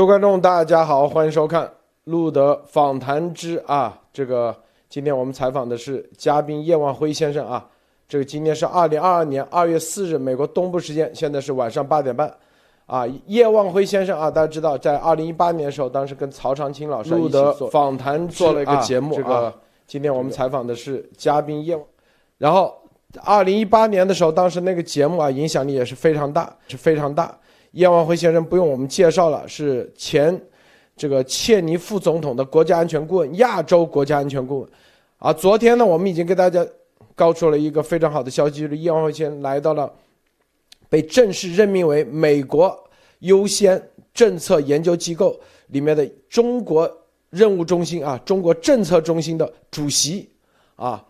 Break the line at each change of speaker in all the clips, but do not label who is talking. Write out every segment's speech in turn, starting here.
各位观众，大家好，欢迎收看路德访谈之啊，这个今天我们采访的是嘉宾叶万辉先生啊，这个今天是二零二二年二月四日，美国东部时间，现在是晚上八点半，啊，叶万辉先生啊，大家知道，在二零一八年的时候，当时跟曹长青老师路德访谈做了一个节目，这个今天我们采访的是嘉宾叶，然后二零一八年的时候，当时那个节目啊，影响力也是非常大，是非常大。叶万辉先生不用我们介绍了，是前这个切尼副总统的国家安全顾问，亚洲国家安全顾问。啊，昨天呢，我们已经给大家告出了一个非常好的消息，就是叶万辉先生来到了被正式任命为美国优先政策研究机构里面的中国任务中心啊，中国政策中心的主席啊，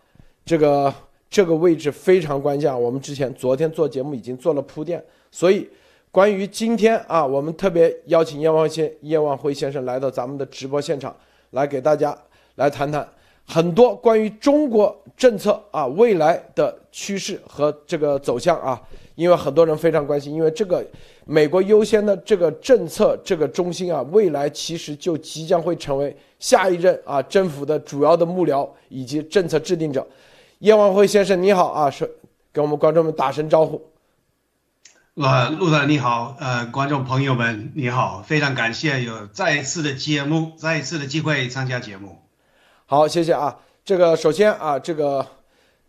这个这个位置非常关键。我们之前昨天做节目已经做了铺垫，所以。关于今天啊，我们特别邀请叶万先叶万辉先生来到咱们的直播现场，来给大家来谈谈很多关于中国政策啊未来的趋势和这个走向啊，因为很多人非常关心，因为这个美国优先的这个政策这个中心啊，未来其实就即将会成为下一任啊政府的主要的幕僚以及政策制定者。叶万辉先生你好啊，是跟我们观众们打声招呼。
呃，陆总你好，呃，观众朋友们你好，非常感谢有再一次的节目，再一次的机会参加节目。
好，谢谢啊。这个首先啊，这个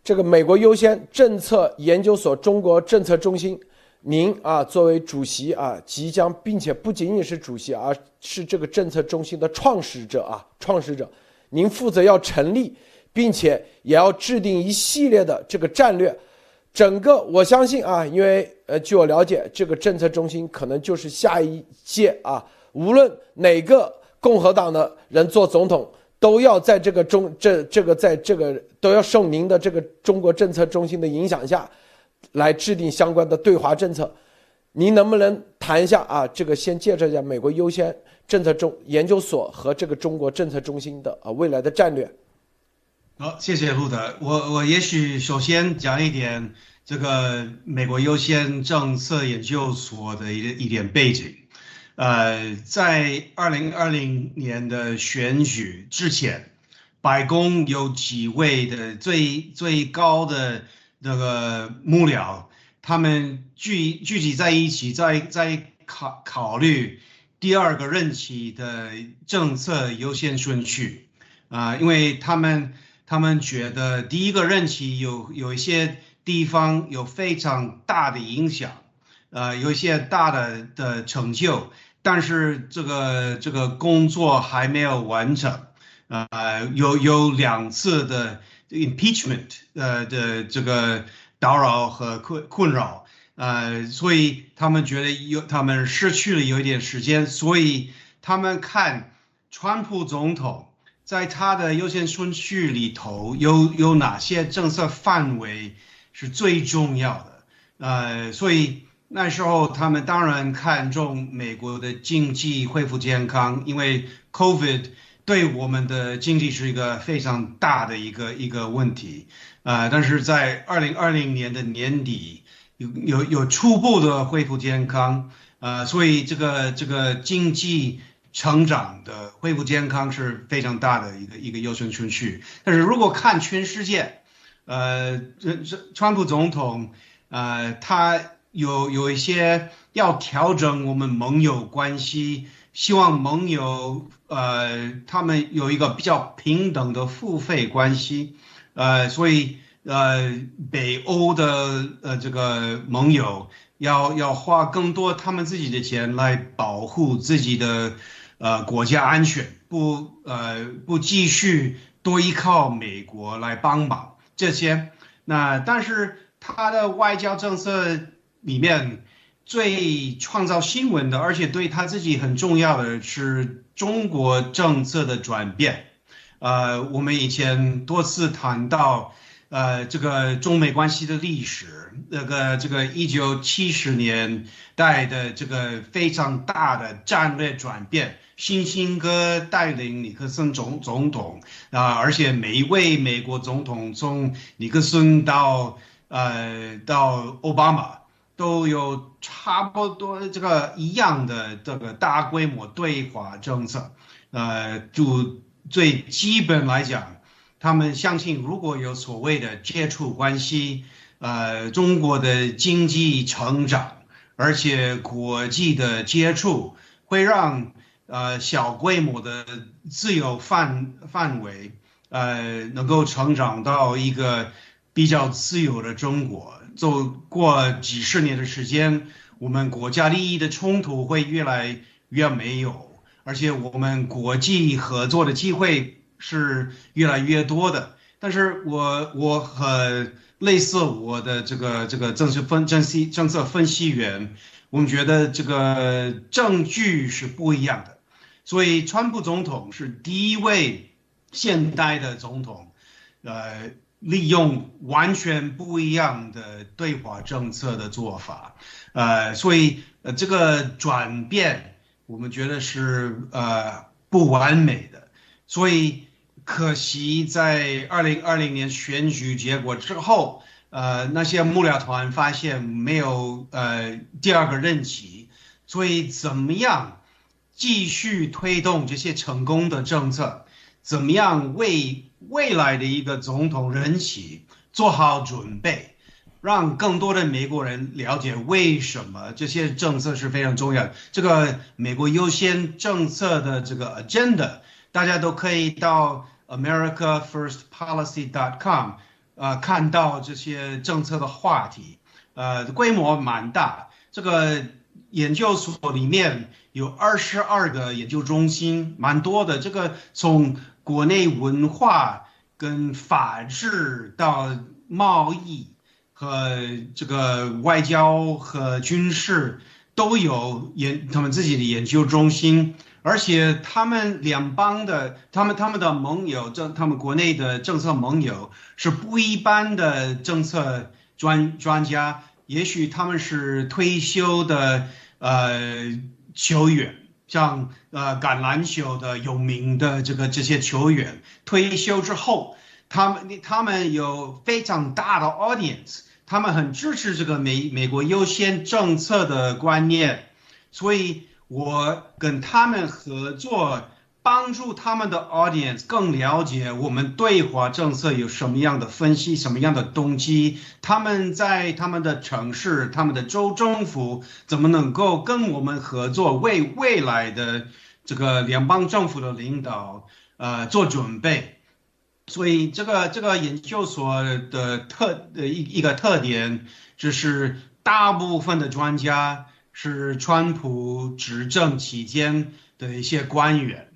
这个美国优先政策研究所中国政策中心，您啊作为主席啊，即将并且不仅仅是主席，而是这个政策中心的创始者啊，创始者，您负责要成立，并且也要制定一系列的这个战略。整个我相信啊，因为呃，据我了解，这个政策中心可能就是下一届啊，无论哪个共和党的人做总统，都要在这个中这这个在这个都要受您的这个中国政策中心的影响下，来制定相关的对华政策。您能不能谈一下啊？这个先介绍一下美国优先政策中研究所和这个中国政策中心的啊未来的战略。
好，谢谢路德。我我也许首先讲一点这个美国优先政策研究所的一一点背景。呃，在二零二零年的选举之前，白宫有几位的最最高的那个幕僚，他们聚聚集在一起，在在考考虑第二个任期的政策优先顺序啊，因为他们。他们觉得第一个任期有有一些地方有非常大的影响，呃，有一些大的的成就，但是这个这个工作还没有完成，呃，有有两次的 impeachment，呃的这个打扰和困困扰，呃，所以他们觉得有他们失去了有一点时间，所以他们看川普总统。在他的优先顺序里头，有有哪些政策范围是最重要的？呃，所以那时候他们当然看重美国的经济恢复健康，因为 COVID 对我们的经济是一个非常大的一个一个问题。呃，但是在二零二零年的年底，有有有初步的恢复健康，呃，所以这个这个经济。成长的恢复健康是非常大的一个一个优先顺序，但是如果看全世界，呃，这这川普总统，呃，他有有一些要调整我们盟友关系，希望盟友呃他们有一个比较平等的付费关系，呃，所以呃北欧的呃这个盟友要要花更多他们自己的钱来保护自己的。呃，国家安全不呃不继续多依靠美国来帮忙这些，那但是他的外交政策里面最创造新闻的，而且对他自己很重要的是中国政策的转变。呃，我们以前多次谈到，呃，这个中美关系的历史，那个这个一九七十年代的这个非常大的战略转变。辛辛哥带领尼克森总总统啊，而且每一位美国总统从尼克森到呃到奥巴马都有差不多这个一样的这个大规模对华政策。呃，就最基本来讲，他们相信如果有所谓的接触关系，呃，中国的经济成长，而且国际的接触会让呃小规模的自由范范围，呃，能够成长到一个比较自由的中国。走过几十年的时间，我们国家利益的冲突会越来越没有，而且我们国际合作的机会是越来越多的。但是我我和类似我的这个这个政策分政析政策分析员，我们觉得这个证据是不一样的。所以，川普总统是第一位现代的总统，呃。利用完全不一样的对华政策的做法，呃，所以呃这个转变我们觉得是呃不完美的，所以可惜在二零二零年选举结果之后，呃那些幕僚团发现没有呃第二个任期，所以怎么样继续推动这些成功的政策？怎么样为？未来的一个总统任期做好准备，让更多的美国人了解为什么这些政策是非常重要。这个美国优先政策的这个 agenda，大家都可以到 AmericaFirstPolicy.com 呃看到这些政策的话题，呃规模蛮大。这个研究所里面有二十二个研究中心，蛮多的。这个从国内文化跟法治到贸易和这个外交和军事都有研他们自己的研究中心，而且他们两邦的他们他们的盟友政他们国内的政策盟友是不一般的政策专专家，也许他们是退休的呃球员。像呃橄榄球的有名的这个这些球员退休之后，他们他们有非常大的 audience，他们很支持这个美美国优先政策的观念，所以我跟他们合作。帮助他们的 audience 更了解我们对华政策有什么样的分析，什么样的动机，他们在他们的城市、他们的州政府怎么能够跟我们合作，为未来的这个联邦政府的领导呃做准备。所以这个这个研究所的特的一一个特点就是大部分的专家是川普执政期间的一些官员。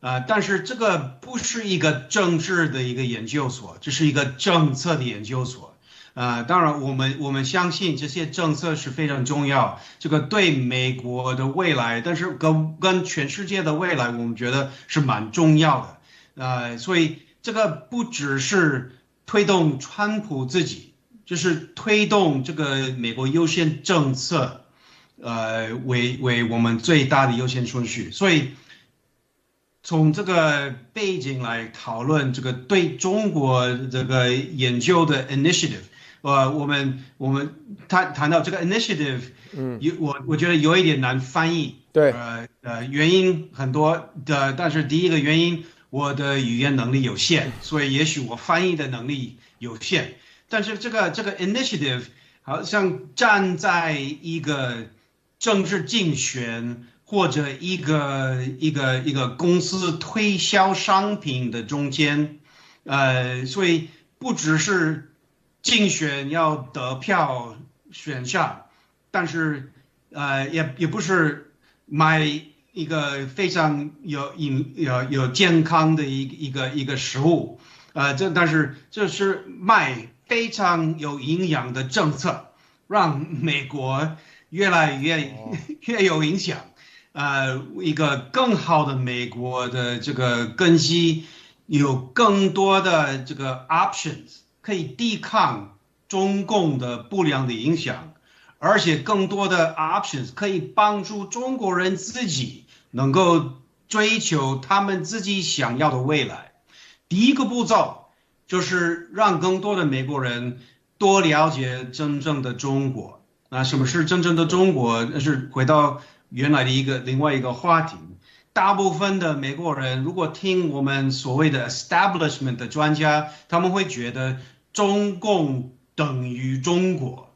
啊，但是这个不是一个政治的一个研究所，这是一个政策的研究所。啊，当然，我们我们相信这些政策是非常重要，这个对美国的未来，但是跟跟全世界的未来，我们觉得是蛮重要的。啊，所以这个不只是推动川普自己，就是推动这个美国优先政策，呃，为为我们最大的优先顺序。所以。从这个背景来讨论这个对中国这个研究的 initiative，呃，我们我们谈谈到这个 initiative，嗯，有我我觉得有一点难翻译，
对，
呃呃，原因很多的，但是第一个原因，我的语言能力有限，所以也许我翻译的能力有限，但是这个这个 initiative 好像站在一个政治竞选。或者一个一个一个公司推销商品的中间，呃，所以不只是竞选要得票选上，但是呃也也不是买一个非常有营有有健康的一一个一个食物，呃，这但是这是卖非常有营养的政策，让美国越来越 越有影响。呃，一个更好的美国的这个根基，有更多的这个 options 可以抵抗中共的不良的影响，而且更多的 options 可以帮助中国人自己能够追求他们自己想要的未来。第一个步骤就是让更多的美国人多了解真正的中国。那什么是真正的中国？那是回到原来的一个另外一个话题。大部分的美国人如果听我们所谓的 establishment 的专家，他们会觉得中共等于中国，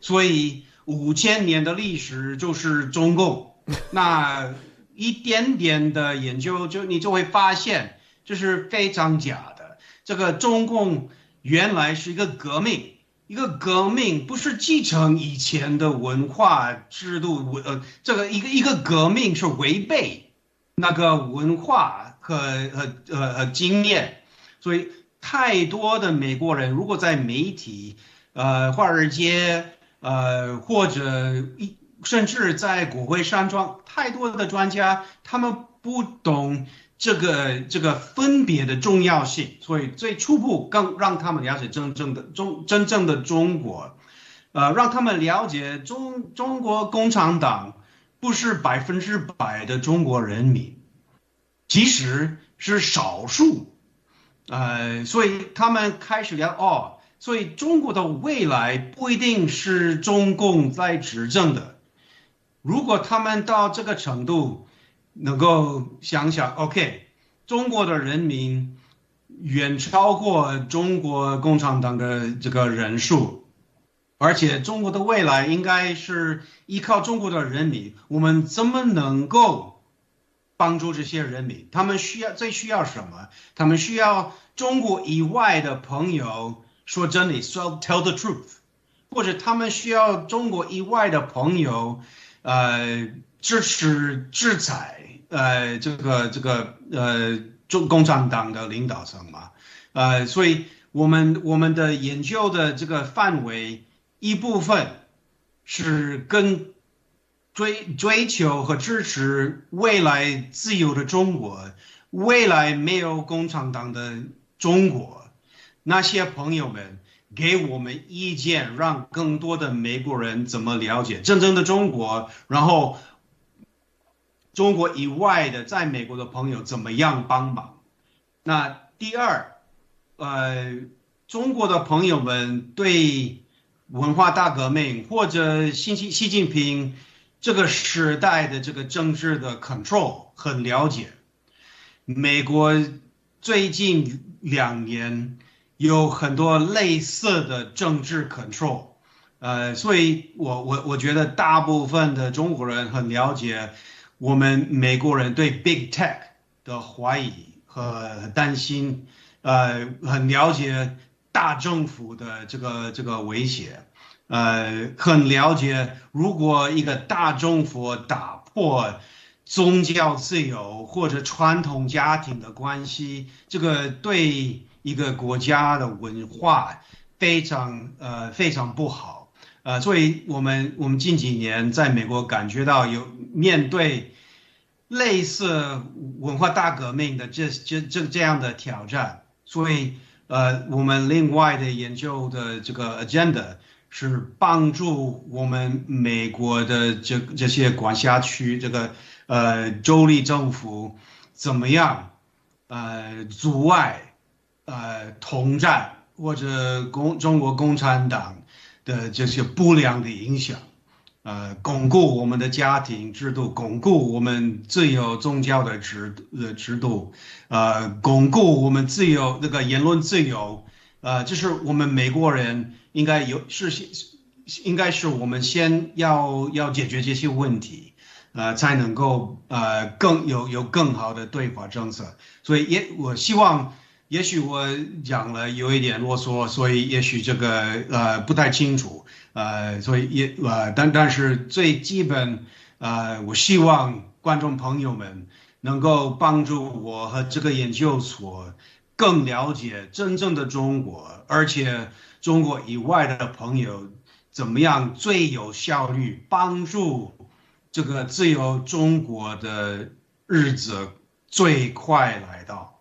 所以五千年的历史就是中共。那一点点的研究，就你就会发现这是非常假的。这个中共原来是一个革命，一个革命不是继承以前的文化制度，呃，这个一个一个革命是违背。那个文化和和呃和经验，所以太多的美国人如果在媒体，呃，华尔街，呃，或者一甚至在国会山庄，太多的专家他们不懂这个这个分别的重要性，所以最初步更让他们了解真正的中真正的中国，呃，让他们了解中中国共产党。不是百分之百的中国人民，其实是少数，呃，所以他们开始聊哦，所以中国的未来不一定是中共在执政的。如果他们到这个程度，能够想想，OK，中国的人民远超过中国共产党的这个人数。而且中国的未来应该是依靠中国的人民，我们怎么能够帮助这些人民？他们需要最需要什么？他们需要中国以外的朋友说真理，说 tell the truth，或者他们需要中国以外的朋友，呃，支持制裁，呃，这个这个呃中共产党的领导层嘛，呃，所以我们我们的研究的这个范围。一部分是跟追追求和支持未来自由的中国，未来没有共产党的中国，那些朋友们给我们意见，让更多的美国人怎么了解真正的中国，然后中国以外的在美国的朋友怎么样帮忙？那第二，呃，中国的朋友们对。文化大革命或者习习习近平这个时代的这个政治的 control 很了解。美国最近两年有很多类似的政治 control，呃，所以我我我觉得大部分的中国人很了解我们美国人对 big tech 的怀疑和担心，呃，很了解。大政府的这个这个威胁，呃，很了解。如果一个大政府打破宗教自由或者传统家庭的关系，这个对一个国家的文化非常呃非常不好。呃，所以我们我们近几年在美国感觉到有面对类似文化大革命的这这这这样的挑战，所以。呃，我们另外的研究的这个 agenda 是帮助我们美国的这这些管辖区这个呃州立政府怎么样呃阻碍呃统战或者共中国共产党的这些不良的影响。呃，巩固我们的家庭制度，巩固我们自由宗教的制呃制度，呃，巩固我们自由那个言论自由，呃，就是我们美国人应该有是应该是我们先要要解决这些问题，呃，才能够呃更有有更好的对华政策。所以也我希望，也许我讲了有一点啰嗦，所以也许这个呃不太清楚。呃，所以也呃，但但是最基本，呃，我希望观众朋友们能够帮助我和这个研究所更了解真正的中国，而且中国以外的朋友怎么样最有效率帮助这个自由中国的日子最快来到。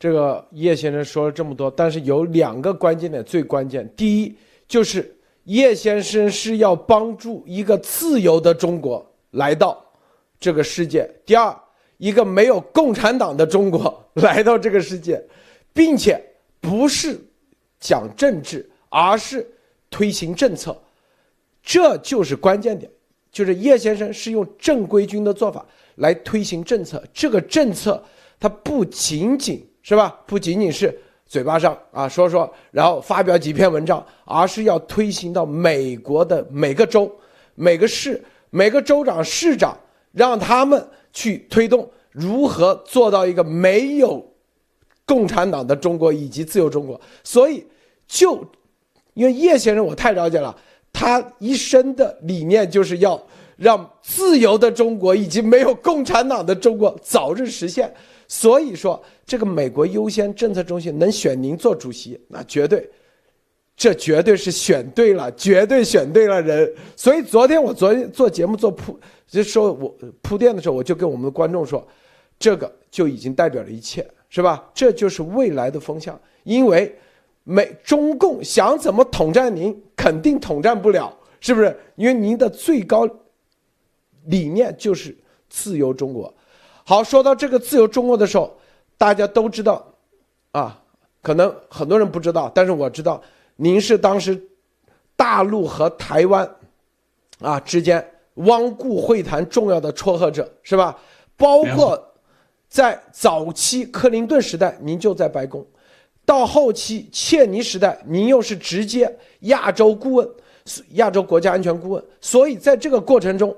这个叶先生说了这么多，但是有两个关键点最关键，第一就是。叶先生是要帮助一个自由的中国来到这个世界。第二，一个没有共产党的中国来到这个世界，并且不是讲政治，而是推行政策。这就是关键点，就是叶先生是用正规军的做法来推行政策，这个政策它不仅仅是吧，不仅仅是嘴巴上啊说说，然后发表几篇文章，而是要推行到美国的每个州、每个市、每个州长、市长，让他们去推动如何做到一个没有共产党的中国以及自由中国。所以，就因为叶先生我太了解了。他一生的理念就是要让自由的中国以及没有共产党的中国早日实现。所以说，这个美国优先政策中心能选您做主席，那绝对，这绝对是选对了，绝对选对了人。所以昨天我昨天做节目做铺，就说我铺垫的时候，我就跟我们的观众说，这个就已经代表了一切，是吧？这就是未来的风向，因为。美中共想怎么统战您，肯定统战不了，是不是？因为您的最高理念就是自由中国。好，说到这个自由中国的时候，大家都知道，啊，可能很多人不知道，但是我知道，您是当时大陆和台湾啊之间汪固会谈重要的撮合者，是吧？包括在早期克林顿时代，您就在白宫。到后期切尼时代，您又是直接亚洲顾问，亚洲国家安全顾问。所以在这个过程中，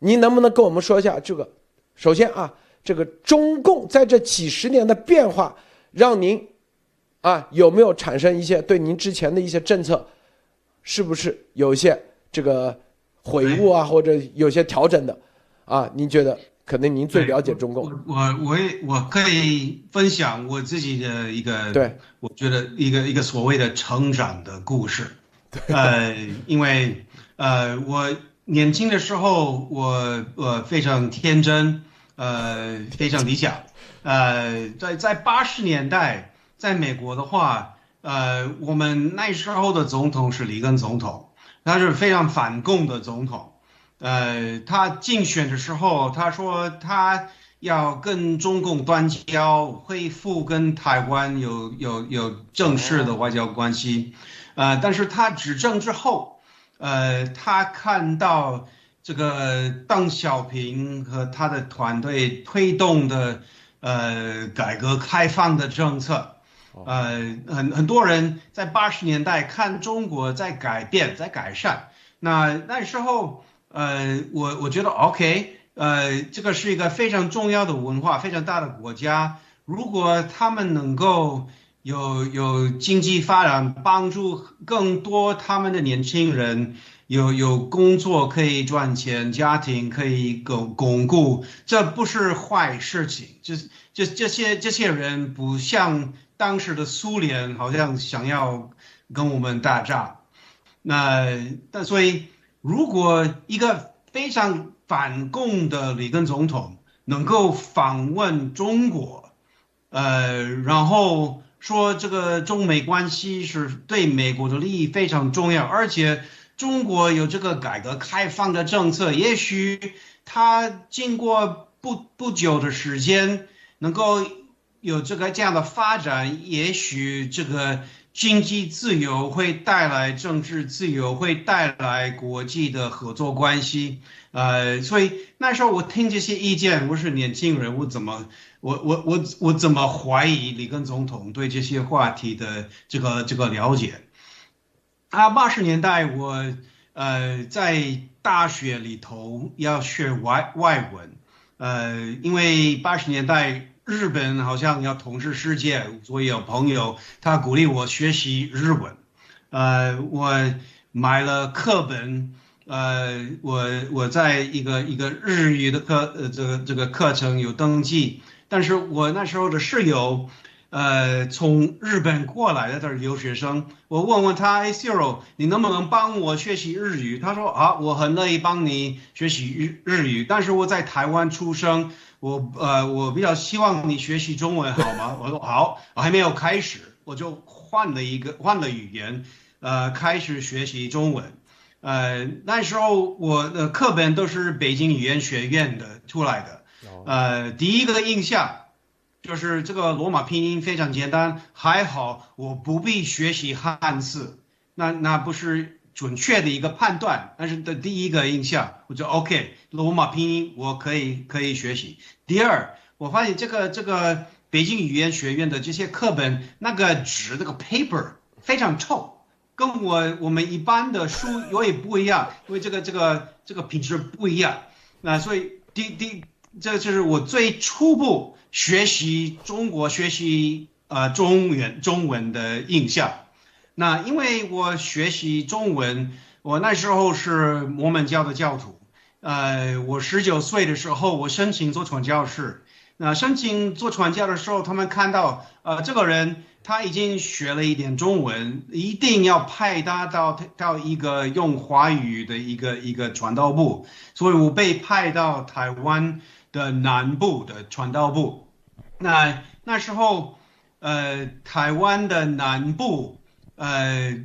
您能不能跟我们说一下这个？首先啊，这个中共在这几十年的变化，让您啊有没有产生一些对您之前的一些政策，是不是有一些这个悔悟啊，或者有些调整的？啊，您觉得？可能您最了解中共，
我我也我可以分享我自己的一个，
对，
我觉得一个一个所谓的成长的故事，呃，因为呃我年轻的时候我我非常天真，呃非常理想，呃在在八十年代在美国的话，呃我们那时候的总统是里根总统，他是非常反共的总统。呃，他竞选的时候，他说他要跟中共断交，恢复跟台湾有有有正式的外交关系。呃，但是他执政之后，呃，他看到这个邓小平和他的团队推动的呃改革开放的政策，呃，很很多人在八十年代看中国在改变，在改善。那那时候。呃，我我觉得 OK，呃，这个是一个非常重要的文化，非常大的国家。如果他们能够有有经济发展，帮助更多他们的年轻人有有工作可以赚钱，家庭可以巩巩固，这不是坏事情。就是这这些这些人不像当时的苏联，好像想要跟我们打仗。那但所以。如果一个非常反共的里根总统能够访问中国，呃，然后说这个中美关系是对美国的利益非常重要，而且中国有这个改革开放的政策，也许他经过不不久的时间能够有这个这样的发展，也许这个。经济自由会带来政治自由，会带来国际的合作关系。呃，所以那时候我听这些意见，我是年轻人，我怎么，我我我我怎么怀疑里根总统对这些话题的这个这个了解？啊，八十年代我呃在大学里头要学外外文，呃，因为八十年代。日本好像要统治世界，所以有朋友他鼓励我学习日文，呃，我买了课本，呃，我我在一个一个日语的课，呃，这个这个课程有登记，但是我那时候的室友。呃，从日本过来的，他是留学生。我问问他，哎，Zero，你能不能帮我学习日语？他说啊，我很乐意帮你学习日日语，但是我在台湾出生，我呃，我比较希望你学习中文，好吗？我说好，我还没有开始，我就换了一个换了语言，呃，开始学习中文。呃，那时候我的课本都是北京语言学院的出来的，呃，第一个印象。就是这个罗马拼音非常简单，还好我不必学习汉字，那那不是准确的一个判断，但是的第一个印象，我就 OK，罗马拼音我可以可以学习。第二，我发现这个这个北京语言学院的这些课本，那个纸那个 paper 非常臭，跟我我们一般的书有点不一样，因为这个这个这个品质不一样。那所以第第这就是我最初步学习中国学习呃中文中文的印象。那因为我学习中文，我那时候是摩门教的教徒，呃，我十九岁的时候，我申请做传教士。那申请做传教的时候，他们看到，呃，这个人他已经学了一点中文，一定要派他到到一个用华语的一个一个传道部，所以我被派到台湾的南部的传道部。那那时候，呃，台湾的南部。呃，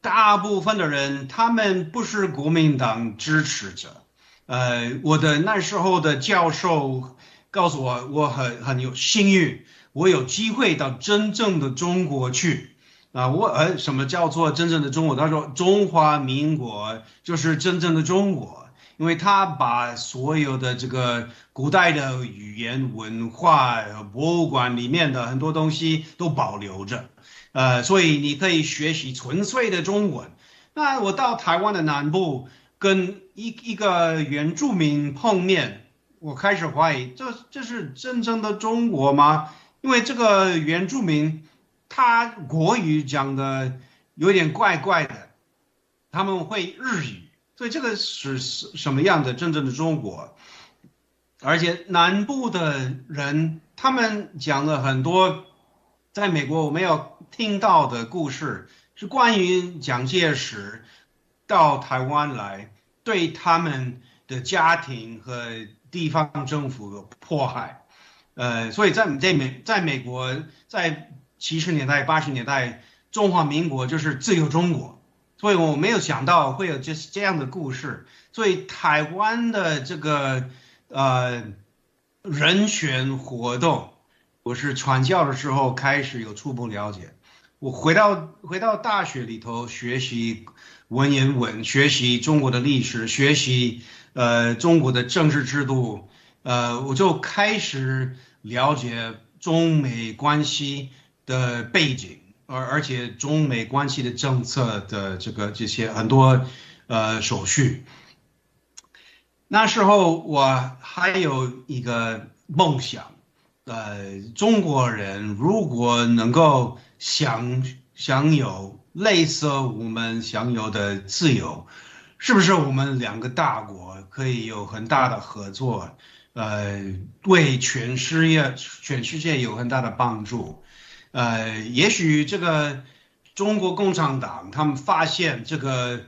大部分的人他们不是国民党支持者。呃，我的那时候的教授告诉我，我很很有幸运，我有机会到真正的中国去。啊，我呃，什么叫做真正的中国？他说中华民国就是真正的中国，因为他把所有的这个古代的语言文化博物馆里面的很多东西都保留着。呃，所以你可以学习纯粹的中文。那我到台湾的南部，跟一一个原住民碰面，我开始怀疑，这这是真正的中国吗？因为这个原住民他国语讲的有点怪怪的，他们会日语，所以这个是什什么样的真正的中国？而且南部的人，他们讲了很多。在美国，我没有听到的故事是关于蒋介石到台湾来对他们的家庭和地方政府的迫害。呃，所以在在美在美国，在七十年代、八十年代，中华民国就是自由中国，所以我没有想到会有这这样的故事。所以台湾的这个呃人权活动。我是传教的时候开始有初步了解，我回到回到大学里头学习文言文，学习中国的历史，学习呃中国的政治制度，呃我就开始了解中美关系的背景，而而且中美关系的政策的这个这些很多呃手续。那时候我还有一个梦想。呃，中国人如果能够享享有类似我们享有的自由，是不是我们两个大国可以有很大的合作？呃，为全世界全世界有很大的帮助。呃，也许这个中国共产党他们发现这个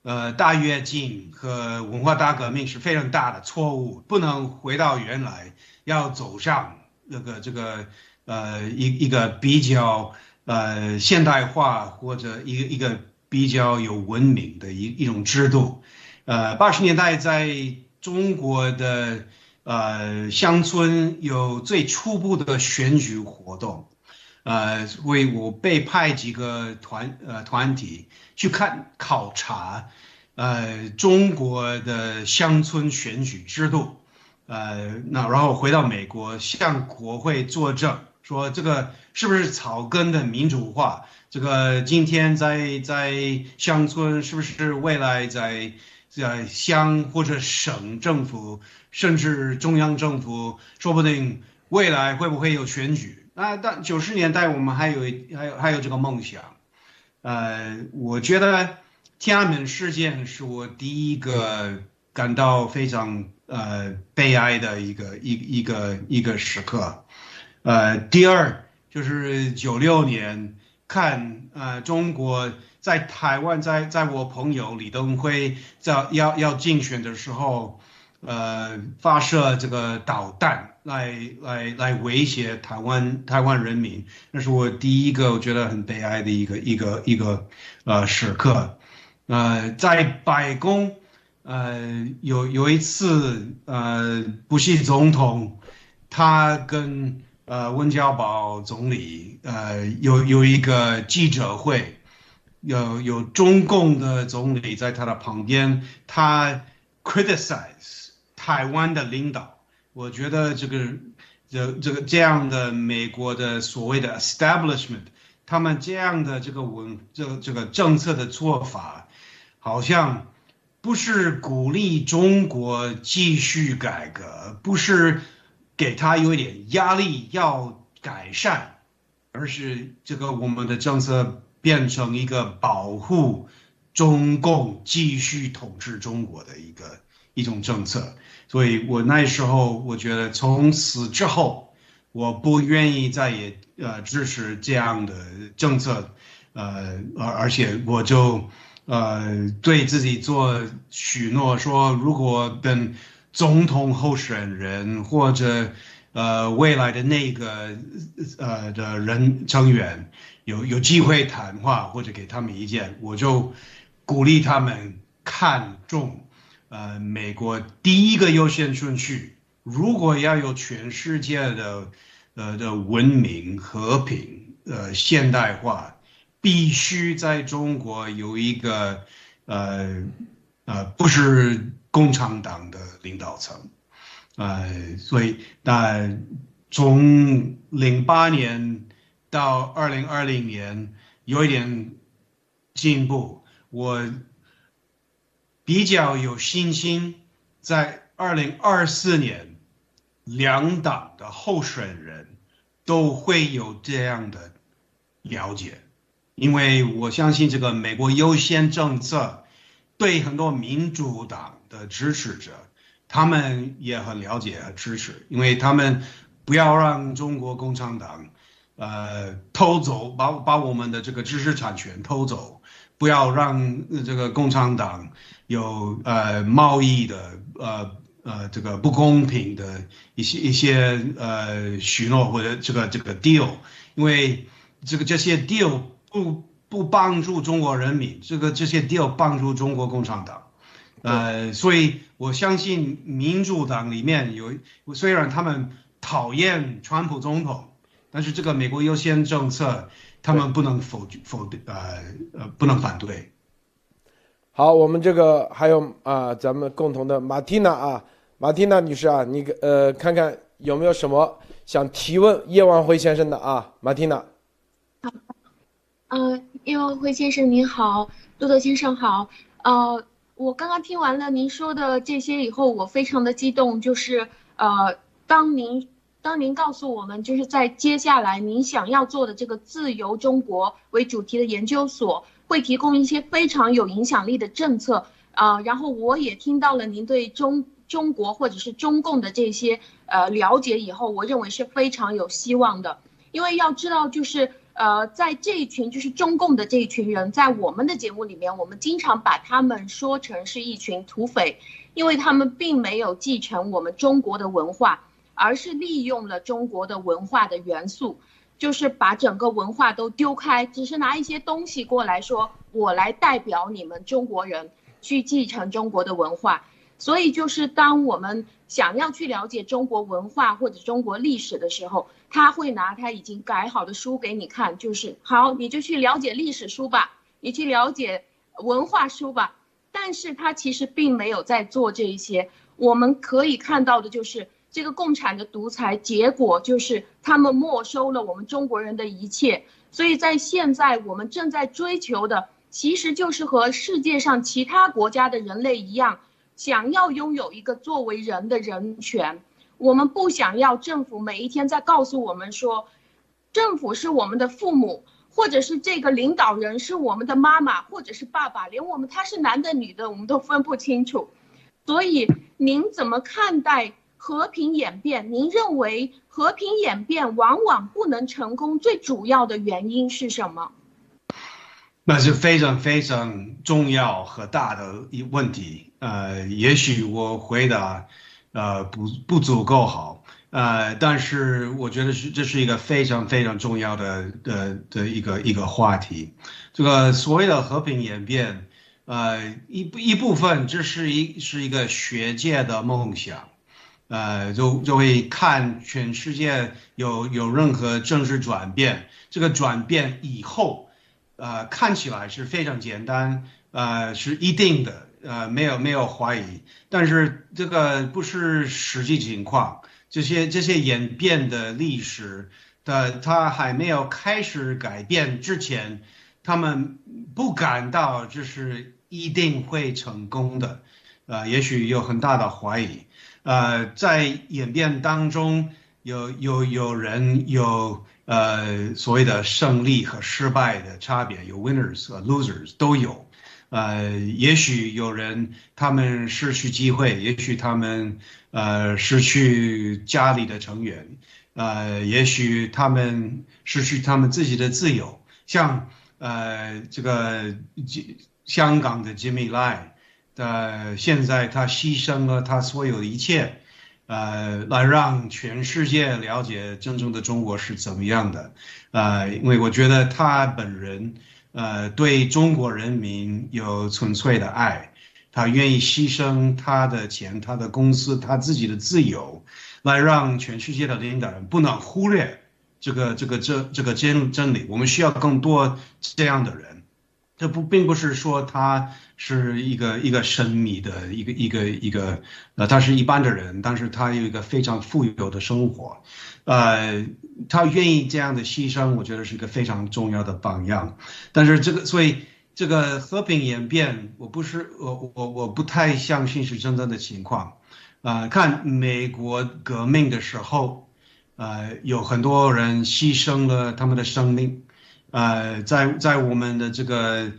呃大跃进和文化大革命是非常大的错误，不能回到原来，要走上。那个这个呃一一个比较呃现代化或者一个一个比较有文明的一一种制度，呃八十年代在中国的呃乡村有最初步的选举活动，呃为我被派几个团呃团体去看考察，呃中国的乡村选举制度。呃，那然后回到美国，向国会作证，说这个是不是草根的民主化？这个今天在在乡村，是不是未来在在乡或者省政府，甚至中央政府，说不定未来会不会有选举？那但九十年代我们还有还有还有这个梦想。呃，我觉得天安门事件是我第一个感到非常。呃，悲哀的一个一一个一个时刻，呃，第二就是九六年看呃中国在台湾，在在我朋友李登辉在要要竞选的时候，呃，发射这个导弹来来来威胁台湾台湾人民，那是我第一个我觉得很悲哀的一个一个一个呃时刻，呃，在白宫。呃，有有一次，呃，不是总统他跟呃温家宝总理呃有有一个记者会，有有中共的总理在他的旁边，他 criticize 台湾的领导，我觉得这个这这个这样的美国的所谓的 establishment，他们这样的这个文这这个政策的做法，好像不是鼓励中国继续改革，不是给他有一点压力要改善，而是这个我们的政策。变成一个保护中共继续统治中国的一个一种政策，所以我那时候我觉得从此之后，我不愿意再也呃支持这样的政策，呃而而且我就呃对自己做许诺说，如果跟总统候选人或者呃未来的那个呃的人成员。有有机会谈话或者给他们意见，我就鼓励他们看重，呃，美国第一个优先顺序。如果要有全世界的，呃的文明、和平、呃现代化，必须在中国有一个，呃呃不是共产党的领导层，呃，所以那从零八年。到二零二零年有一点进步，我比较有信心，在二零二四年，两党的候选人都会有这样的了解，因为我相信这个美国优先政策对很多民主党的支持者，他们也很了解和支持，因为他们不要让中国共产党。呃，偷走把把我们的这个知识产权偷走，不要让这个共产党有呃贸易的呃呃这个不公平的一些一些呃许诺或者这个这个 deal，因为这个这些 deal 不不帮助中国人民，这个这些 deal 帮助中国共产党，呃，所以我相信民主党里面有虽然他们讨厌川普总统。但是这个美国优先政策，他们不能否否定，呃呃，不能反对。
好，我们这个还有啊，咱们共同的马蒂娜啊，马蒂娜女士啊，你呃看看有没有什么想提问叶万辉先生的啊，马蒂娜。
好，呃，叶万辉先生您好，路德先生好，呃，我刚刚听完了您说的这些以后，我非常的激动，就是呃，当您。当您告诉我们，就是在接下来您想要做的这个自由中国为主题的研究所，会提供一些非常有影响力的政策啊。然后我也听到了您对中中国或者是中共的这些呃了解以后，我认为是非常有希望的。因为要知道，就是呃，在这一群就是中共的这一群人，在我们的节目里面，我们经常把他们说成是一群土匪，因为他们并没有继承我们中国的文化。而是利用了中国的文化的元素，就是把整个文化都丢开，只是拿一些东西过来说，我来代表你们中国人去继承中国的文化。所以就是当我们想要去了解中国文化或者中国历史的时候，他会拿他已经改好的书给你看，就是好，你就去了解历史书吧，你去了解文化书吧。但是他其实并没有在做这一些，我们可以看到的就是。这个共产的独裁结果就是他们没收了我们中国人的一切，所以在现在我们正在追求的，其实就是和世界上其他国家的人类一样，想要拥有一个作为人的人权。我们不想要政府每一天在告诉我们说，政府是我们的父母，或者是这个领导人是我们的妈妈，或者是爸爸，连我们他是男的女的我们都分不清楚。所以您怎么看待？和平演变，您认为和平演变往往不能成功，最主要的原因是什么？
那是非常非常重要和大的一问题。呃，也许我回答，呃，不不足够好，呃，但是我觉得是这是一个非常非常重要的的的一个一个话题。这个所谓的和平演变，呃，一一部分这是一是一个学界的梦想。呃，就就会看全世界有有任何政治转变，这个转变以后，呃，看起来是非常简单，呃，是一定的，呃，没有没有怀疑。但是这个不是实际情况，这些这些演变的历史的，它还没有开始改变之前，他们不感到这是一定会成功的，呃，也许有很大的怀疑，呃，在演变当中。有有有人有呃所谓的胜利和失败的差别，有 winners 和 losers 都有，呃，也许有人他们失去机会，也许他们呃失去家里的成员，呃，也许他们失去他们自己的自由，像呃这个香港的 Jimmy Lai，呃，现在他牺牲了他所有的一切。呃，来让全世界了解真正的中国是怎么样的，呃，因为我觉得他本人，呃，对中国人民有纯粹的爱，他愿意牺牲他的钱、他的公司、他自己的自由，来让全世界的领导人不能忽略这个、这个、这、这个真真理。我们需要更多这样的人。这不并不是说他是一个一个神秘的一个一个一个，呃，他是一般的人，但是他有一个非常富有的生活，呃，他愿意这样的牺牲，我觉得是一个非常重要的榜样。但是这个，所以这个和平演变，我不是我我我不太相信是真正的情况。啊，看美国革命的时候，呃，有很多人牺牲了他们的生命。呃，在在我们的这个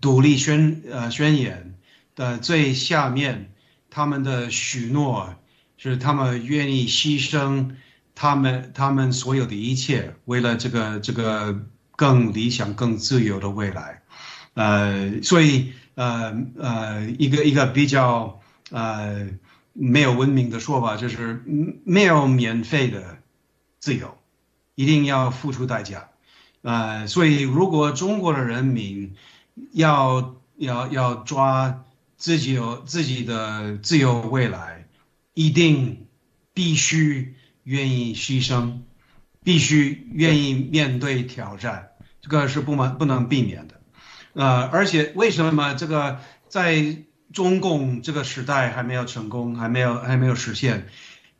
独立宣呃宣言的最下面，他们的许诺是他们愿意牺牲他们他们所有的一切，为了这个这个更理想、更自由的未来。呃，所以呃呃，一个一个比较呃没有文明的说法，就是没有免费的自由，一定要付出代价。呃，所以如果中国的人民要要要抓自己有自己的自由未来，一定必须愿意牺牲，必须愿意面对挑战，这个是不能不能避免的。呃，而且为什么这个在中共这个时代还没有成功，还没有还没有实现？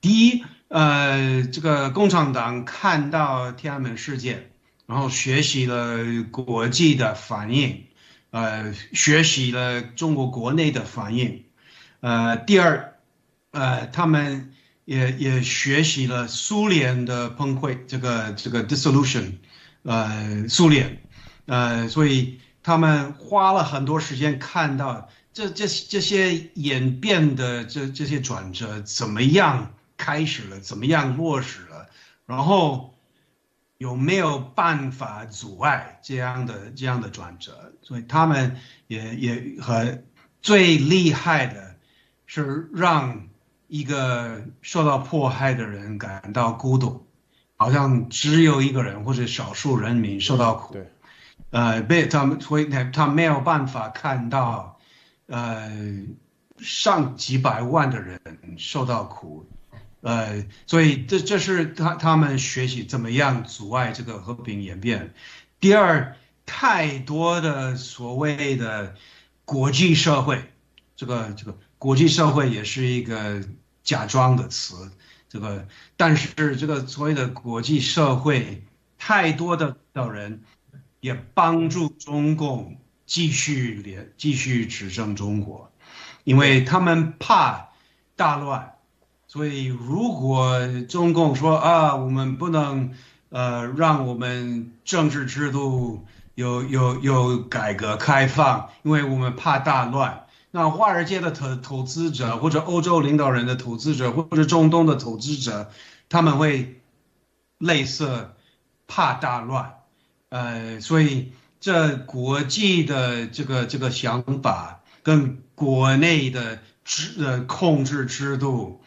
第一，呃，这个共产党看到天安门事件。然后学习了国际的反应，呃，学习了中国国内的反应，呃，第二，呃，他们也也学习了苏联的崩溃，这个这个 dissolution，呃，苏联，呃，所以他们花了很多时间看到这这这些演变的这这些转折怎么样开始了，怎么样落实了，然后。有没有办法阻碍这样的这样的转折？所以他们也也和最厉害的是让一个受到迫害的人感到孤独，好像只有一个人或者少数人民受到苦。
对，
呃，被他们所以他他没有办法看到，呃，上几百万的人受到苦。呃，所以这这是他他们学习怎么样阻碍这个和平演变。第二，太多的所谓的国际社会，这个这个国际社会也是一个假装的词，这个但是这个所谓的国际社会，太多的的人也帮助中共继续连继续执政中国，因为他们怕大乱。所以，如果中共说啊，我们不能，呃，让我们政治制度有有有改革开放，因为我们怕大乱。那华尔街的投投资者，或者欧洲领导人的投资者，或者中东的投资者，他们会类似怕大乱。呃，所以这国际的这个这个想法跟国内的制呃控制制度。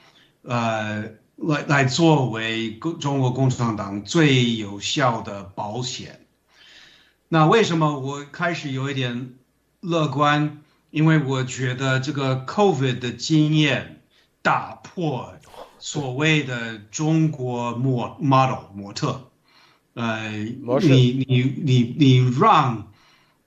呃，来来作为共中国共产党最有效的保险。那为什么我开始有一点乐观？因为我觉得这个 COVID 的经验打破所谓的中国模 model 模特。呃，你你你你让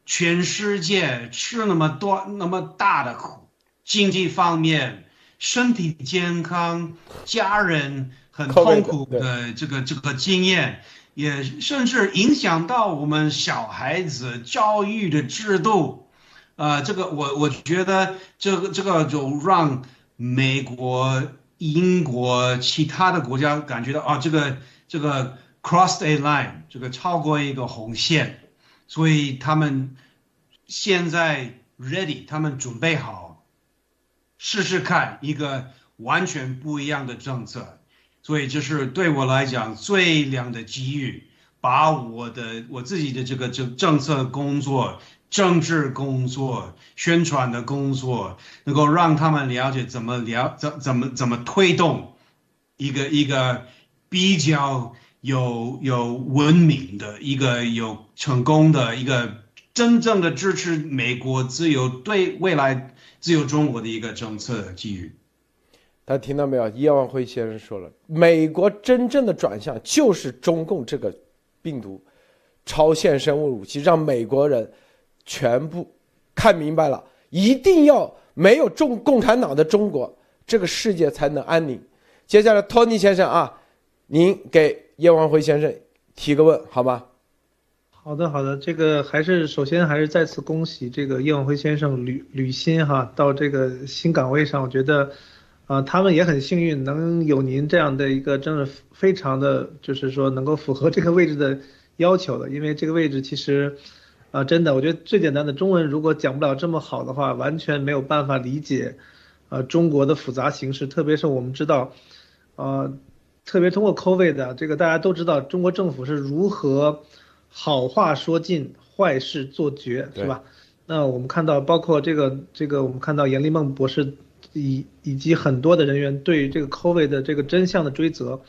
全世界吃那么多那么大的苦，经济方面、身体健康、家人很痛苦的这个这个经验，也甚至影响到我们小孩子教育的制度。啊，这个我我觉得这个这个就让美国、英国其他的国家感觉到啊，这个这个 cross a line，这个超过一个红线，所以他们现在 ready，他们准备好试试看一个完全不一样的政策，所以这是对我来讲最亮的机遇，把我的我自己的这个政政策工作。政治工作、宣传的工作，能够让他们了解怎么了怎怎么怎么推动一个一个比较有有文明的一个有成功的一个真正的支持美国自由对未来自由中国的一个政策机遇。
大家听到没有？叶万辉先生说了，美国真正的转向就是中共这个病毒超限生物武器，让美国人。全部看明白了，一定要没有中共产党的中国，这个世界才能安宁。接下来，托尼先生啊，您给叶万辉先生提个问，好吗？
好的，好的。这个还是首先还是再次恭喜这个叶王辉先生履履新哈到这个新岗位上，我觉得，啊，他们也很幸运能有您这样的一个，真的非常的就是说能够符合这个位置的要求的，因为这个位置其实。啊，真的，我觉得最简单的中文如果讲不了这么好的话，完全没有办法理解，呃，中国的复杂形势。特别是我们知道，呃，特别通过 COVID 的这个，大家都知道中国政府是如何好话说尽，坏事做绝，是吧？那我们看到，包括这个这个，我们看到严立梦博士以以及很多的人员对这个 COVID 的这个真相的追责，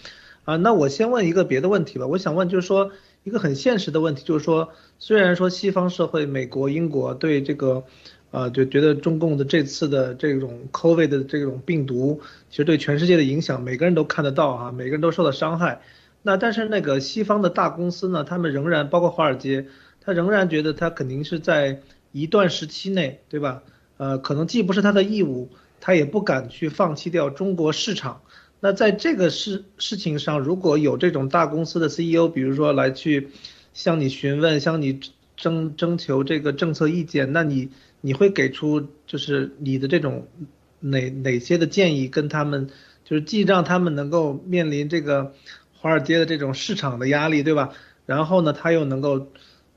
啊，那我先问一个别的问题吧，我想问就是说。一个很现实的问题就是说，虽然说西方社会，美国、英国对这个，呃，就觉得中共的这次的这种 COVID 的这种病毒，其实对全世界的影响，每个人都看得到啊，每个人都受到伤害。那但是那个西方的大公司呢，他们仍然包括华尔街，他仍然觉得他肯定是在一段时期内，对吧？呃，可能既不是他的义务，他也不敢去放弃掉中国市场。那在这个事事情上，如果有这种大公司的 CEO，比如说来去向你询问、向你征征求这个政策意见，那你你会给出就是你的这种哪哪些的建议，跟他们就是既让他们能够面临这个华尔街的这种市场的压力，对吧？然后呢，他又能够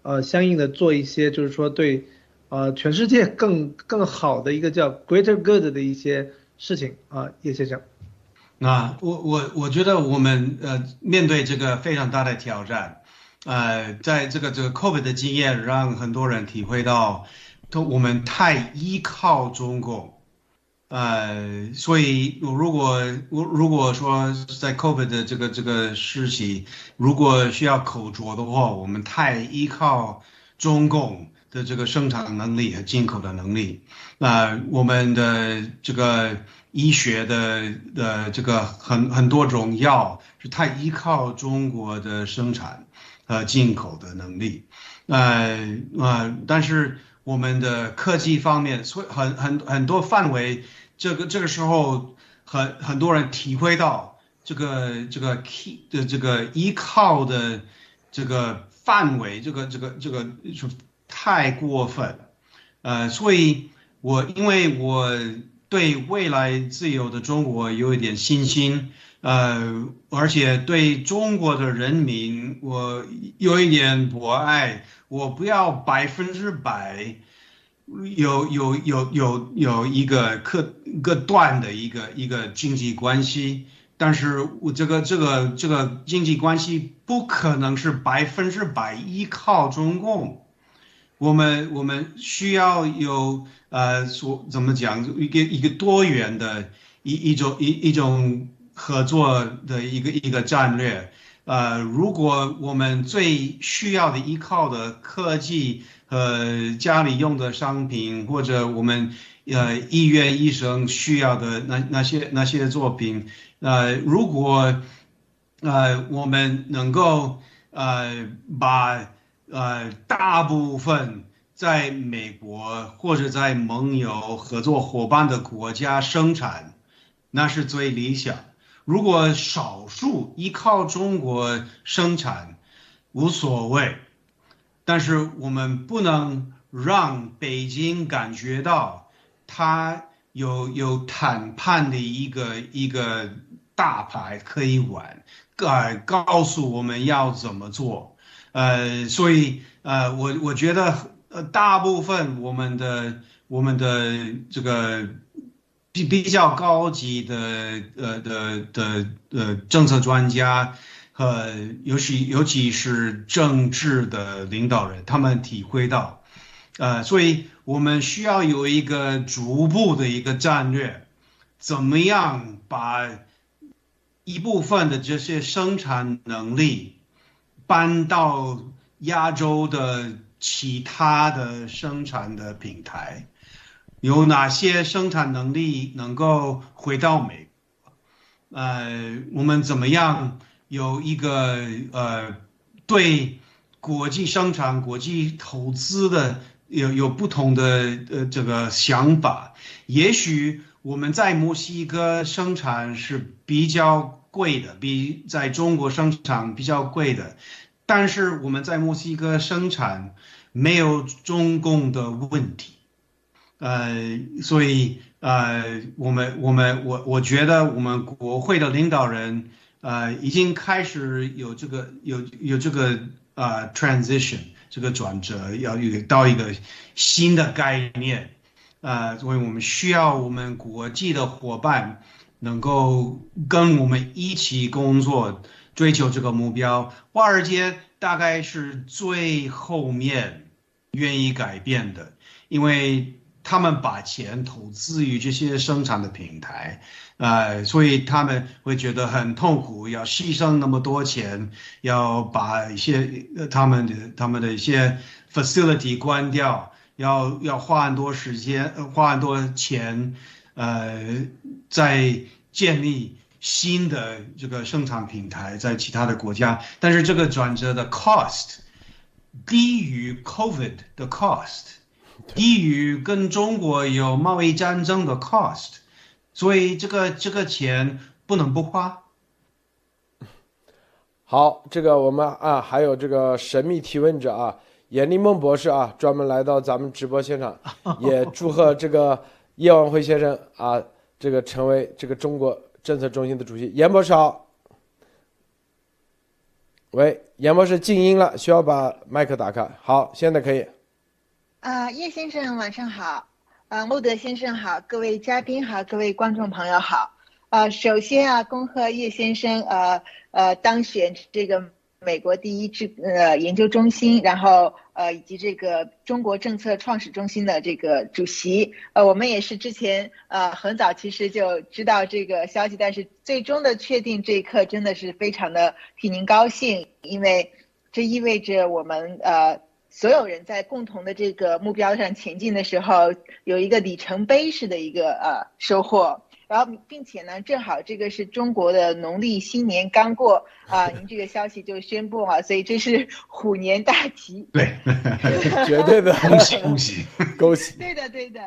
呃相应的做一些就是说对呃全世界更更好的一个叫 greater good 的一些事情啊，叶先生。
那我我我觉得我们呃面对这个非常大的挑战，呃，在这个这个 COVID 的经验让很多人体会到，都我们太依靠中共，呃，所以如果我如果说在 COVID 的这个这个时期，如果需要口拙的话，我们太依靠中共的这个生产能力和进口的能力，那我们的这个。医学的的这个很很多种药是太依靠中国的生产和进口的能力，呃呃，但是我们的科技方面，所以很很很多范围，这个这个时候很很多人体会到这个这个 key 的这个依靠的这个范围，这个这个这个是太过分，呃，所以我因为我。对未来自由的中国有一点信心，呃，而且对中国的人民我有一点博爱。我不要百分之百有有有有有一个客个断的一个一个经济关系，但是我这个这个这个经济关系不可能是百分之百依靠中共。我们我们需要有。呃，说怎么讲一个一个多元的一一种一一种合作的一个一个战略。呃，如果我们最需要的依靠的科技呃家里用的商品，或者我们呃医院医生需要的那那些那些作品，呃，如果呃我们能够呃把呃大部分。在美国或者在盟友合作伙伴的国家生产，那是最理想。如果少数依靠中国生产，无所谓，但是我们不能让北京感觉到他有有谈判的一个一个大牌可以玩，呃，告诉我们要怎么做，呃，所以呃，我我觉得呃，大部分我们的我们的这个。比比较高级的呃的的呃政策专家呃尤其尤其是政治的领导人，他们体会到，呃，所以我们需要有一个逐步的一个战略，怎么样把一部分的这些生产能力搬到亚洲的其他的生产的平台。有哪些生产能力能够回到美国？呃，我们怎么样有一个呃对国际生产、国际投资的有有不同的呃这个想法？也许我们在墨西哥生产是比较贵的，比在中国生产比较贵的，但是我们在墨西哥生产没有中共的问题。呃，所以呃，我们我们我我觉得我们国会的领导人呃已经开始有这个有有这个呃 transition 这个转折，要有到一个新的概念，呃，所以我们需要我们国际的伙伴能够跟我们一起工作，追求这个目标。华尔街大概是最后面愿意改变的，因为。他们把钱投资于这些生产的平台，呃，所以他们会觉得很痛苦，要牺牲那么多钱，要把一些他们的他们的一些 facility 关掉，要要花很多时间，花很多钱，呃，在建立新的这个生产平台，在其他的国家，但是这个转折的 cost 低于 COVID 的 cost。低于跟中国有贸易战争的 cost，所以这个这个钱不能不花。
好，这个我们啊，还有这个神秘提问者啊，严立梦博士啊，专门来到咱们直播现场，也祝贺这个叶万辉先生啊，这个成为这个中国政策中心的主席。严博士好，喂，严博士静音了，需要把麦克打开。好，现在可以。
啊，叶先生晚上好，啊，穆德先生好，各位嘉宾好，各位观众朋友好。啊，首先啊，恭贺叶先生呃呃当选这个美国第一智呃研究中心，然后呃以及这个中国政策创始中心的这个主席。呃，我们也是之前呃很早其实就知道这个消息，但是最终的确定这一刻真的是非常的替您高兴，因为这意味着我们呃。所有人在共同的这个目标上前进的时候，有一个里程碑式的一个呃收获。然后，并且呢，正好这个是中国的农历新年刚过啊，您这个消息就宣布啊，所以这是虎年大吉。
对，
绝对的
恭喜恭喜
恭喜。
对的对的。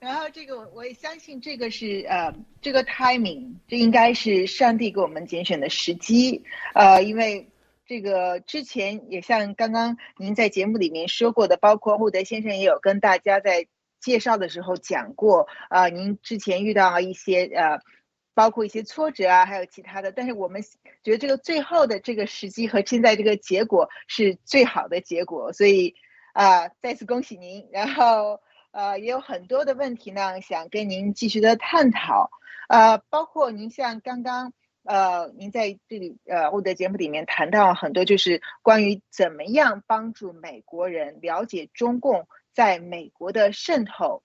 然后这个我也相信这个是呃这个 timing，这应该是上帝给我们拣选的时机，呃，因为。这个之前也像刚刚您在节目里面说过的，包括穆德先生也有跟大家在介绍的时候讲过啊，您之前遇到一些呃，包括一些挫折啊，还有其他的，但是我们觉得这个最后的这个时机和现在这个结果是最好的结果，所以啊，再次恭喜您。然后呃，也有很多的问题呢，想跟您继续的探讨，呃，包括您像刚刚。呃，您在这里呃，我的节目里面谈到很多，就是关于怎么样帮助美国人了解中共在美国的渗透，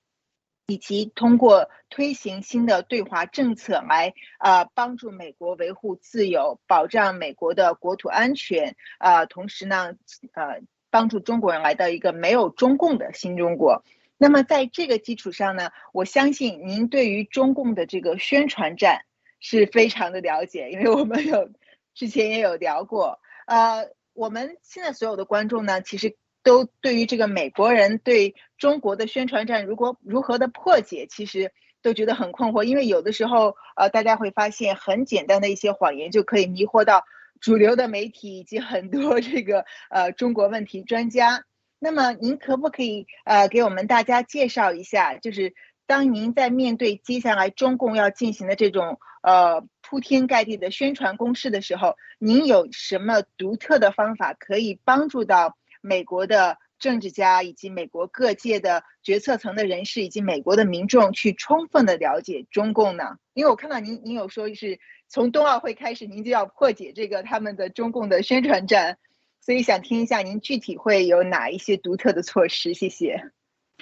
以及通过推行新的对华政策来呃帮助美国维护自由，保障美国的国土安全，呃，同时呢，呃，帮助中国人来到一个没有中共的新中国。那么在这个基础上呢，我相信您对于中共的这个宣传战。是非常的了解，因为我们有之前也有聊过。呃，我们现在所有的观众呢，其实都对于这个美国人对中国的宣传战如果如何的破解，其实都觉得很困惑。因为有的时候，呃，大家会发现很简单的一些谎言就可以迷惑到主流的媒体以及很多这个呃中国问题专家。那么您可不可以呃给我们大家介绍一下，就是当您在面对接下来中共要进行的这种呃铺天盖地的宣传攻势的时候，您有什么独特的方法可以帮助到美国的政治家以及美国各界的决策层的人士以及美国的民众去充分的了解中共呢？因为我看到您您有说是从冬奥会开始，您就要破解这个他们的中共的宣传战。所以想听一下您具体会有哪一些独特的措施？谢谢。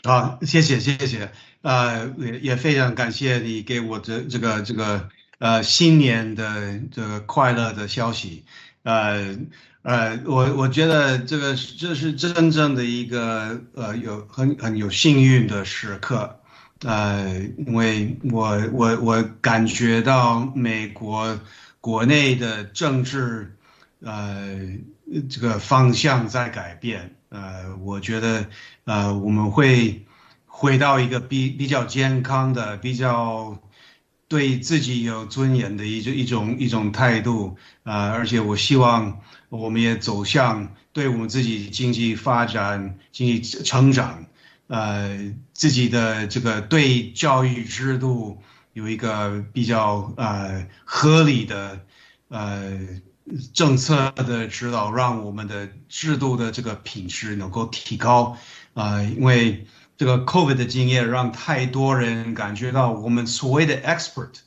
好，谢谢谢谢，呃，也也非常感谢你给我的这个这个呃新年的这个快乐的消息，呃呃，我我觉得这个这是真正的一个呃有很很有幸运的时刻，呃，因为我我我感觉到美国国内的政治，呃。这个方向在改变，呃，我觉得，呃，我们会回到一个比比较健康的、比较对自己有尊严的一种一种一种态度，啊，而且我希望我们也走向对我们自己经济发展、经济成长，呃，自己的这个对教育制度有一个比较呃合理的，呃。政策的指导让我们的制度的这个品质能够提高，啊，因为这个 COVID 的经验让太多人感觉到我们所谓的 expert，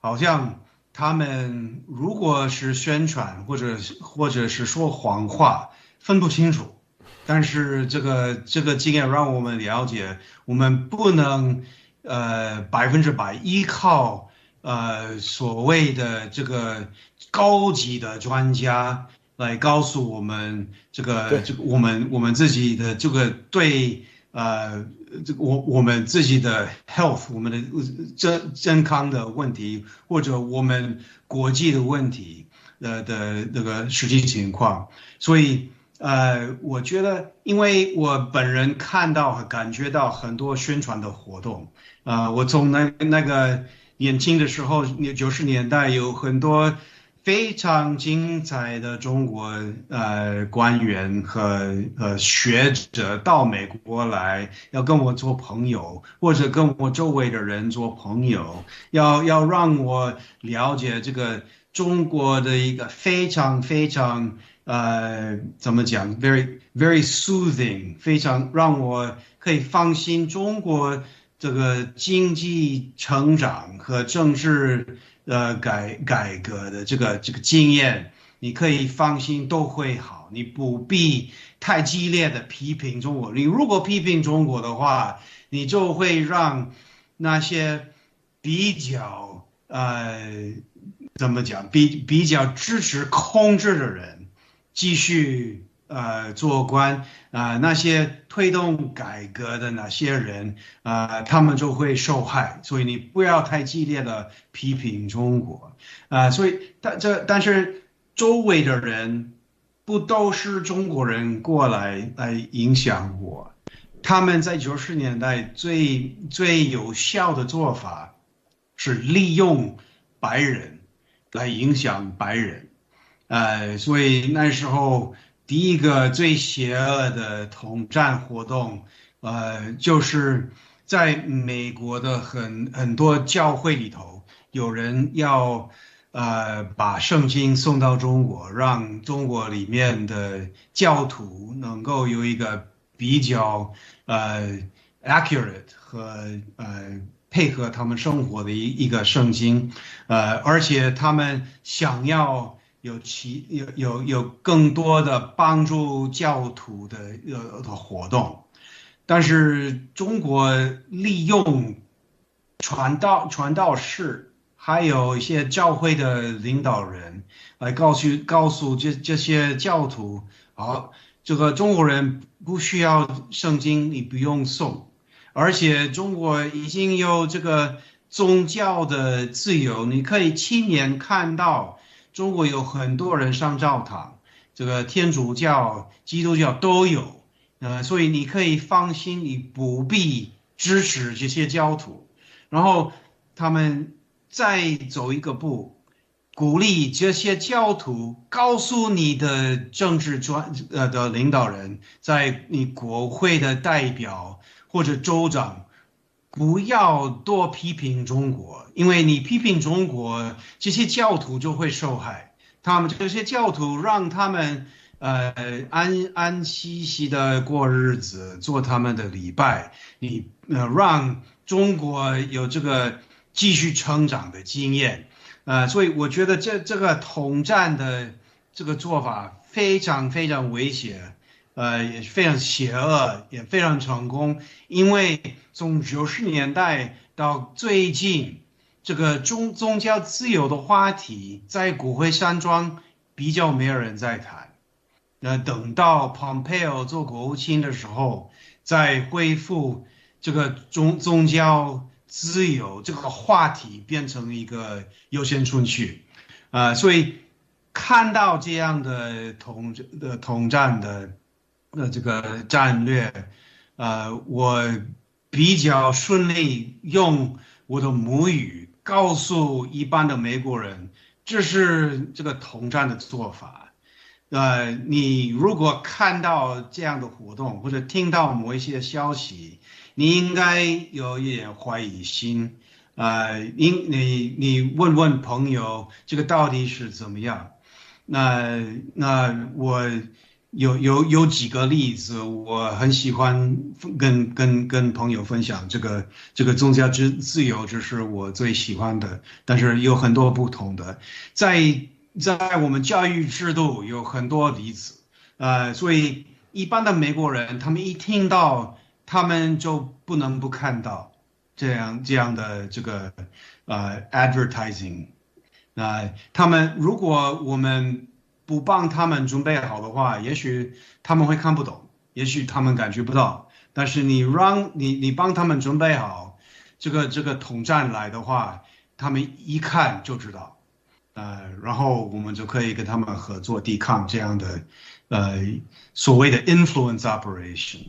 好像他们如果是宣传或者或者是说谎话分不清楚，但是这个这个经验让我们了解，我们不能呃百分之百依靠呃所谓的这个。高级的专家来告诉我们这个这个我们我们自己的这个对呃这个我我们自己的 health 我们的健健康的问题或者我们国际的问题的的那个实际情况，所以呃我觉得因为我本人看到和感觉到很多宣传的活动啊，我从那那个年轻的时候九十年代有很多。非常精彩的中国呃官员和呃学者到美国来，要跟我做朋友，或者跟我周围的人做朋友，要要让我了解这个中国的一个非常非常呃怎么讲，very very soothing，非常让我可以放心中国这个经济成长和政治。呃，改改革的这个这个经验，你可以放心都会好，你不必太激烈的批评中国。你如果批评中国的话，你就会让那些比较呃怎么讲，比比较支持控制的人继续。呃，做官啊，那些推动改革的那些人啊，他们就会受害。所以你不要太激烈的批评中国啊。所以，但这但是周围的人不都是中国人过来来影响我？他们在九十年代最最有效的做法是利用白人来影响白人，呃，所以那时候。第一个最邪恶的统战活动，呃，就是在美国的很很多教会里头，有人要呃把圣经送到中国，让中国里面的教徒能够有一个比较呃 accurate 和呃配合他们生活的一一个圣经，呃，而且他们想要。有其有有有更多的帮助教徒的呃的活动，但是中国利用传道传道士，还有一些教会的领导人来告诉告诉这这些教徒，好，这个中国人不需要圣经，你不用送，而且中国已经有这个宗教的自由，你可以亲眼看到。中国有很多人上教堂，这个天主教、基督教都有，呃，所以你可以放心，你不必支持这些教徒。然后他们再走一个步，鼓励这些教徒告诉你的政治专呃的领导人，在你国会的代表或者州长，不要多批评中国，因为你批评中国，这些教徒就会受害。他们这些教徒让他们呃安安息息的过日子，做他们的礼拜，你呃让。中国有这个继续成长的经验，呃，所以我觉得这这个统战的这个做法非常非常危险，呃，也非常邪恶，也非常成功。因为从九十年代到最近，这个宗宗教自由的话题在骨灰山庄比较没有人在谈，那，等到 Pompeo 做国务卿的时候再恢复。这个宗宗教自由这个话题变成一个优先顺序，啊，所以看到这样的统的统战的呃这个战略，呃，我比较顺利用我的母语告诉一般的美国人，这是这个统战的做法，呃，你如果看到这样的活动或者听到某一些消息。你应该有一点怀疑心，呃，你你你问问朋友，这个到底是怎么样？那那我有有有几个例子，我很喜欢跟跟跟朋友分享。这个这个宗教之自由，这是我最喜欢的。但是有很多不同的，在在我们教育制度有很多例子，呃，所以一般的美国人，他们一听到。他们就不能不看到这样这样的这个呃 advertising，那他们如果我们不帮他们准备好的话，也许他们会看不懂，也许他们感觉不到。但是你让你你帮他们准备好这个这个统战来的话，他们一看就知道，呃，然后我们就可以跟他们合作抵抗这样的呃所谓的 influence operation。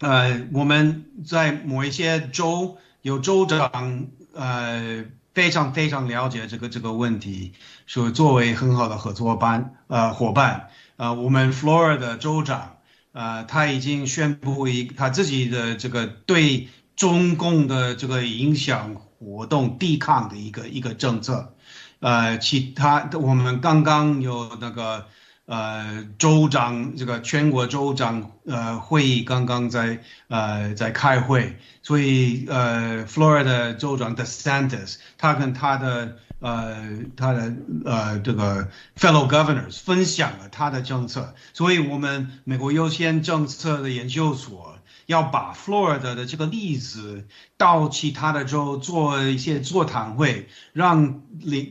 呃，我们在某一些州有州长，呃，非常非常了解这个这个问题，说作为很好的合作班呃伙伴，呃，我们 Florida 州长，呃，他已经宣布一他自己的这个对中共的这个影响活动抵抗的一个一个政策，呃，其他我们刚刚有那个。呃，州长这个全国州长呃会议刚刚在呃在开会，所以呃，Florida 州长 DeSantis 他跟他的呃他的呃这个 fellow governors 分享了他的政策，所以我们美国优先政策的研究所要把 Florida 的这个例子到其他的州做一些座谈会，让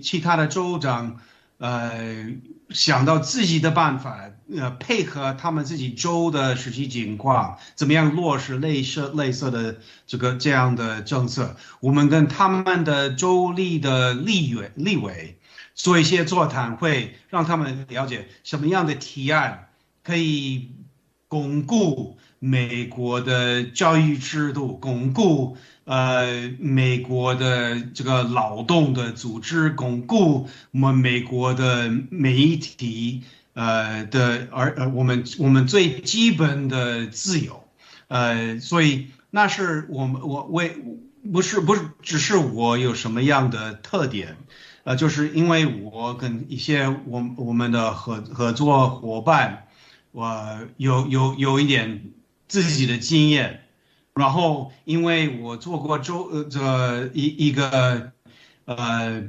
其他的州长呃。想到自己的办法，呃，配合他们自己州的实际情况，怎么样落实类似类似的这个这样的政策？我们跟他们的州立的立委立委做一些座谈会，让他们了解什么样的提案可以巩固美国的教育制度，巩固。呃，美国的这个劳动的组织巩固我们美国的媒体，呃的，而呃我们我们最基本的自由，呃，所以那是我们我为不是不是只是我有什么样的特点，呃，就是因为我跟一些我我们的合合作伙伴，我有有有一点自己的经验。然后，因为我做过州呃这一一个呃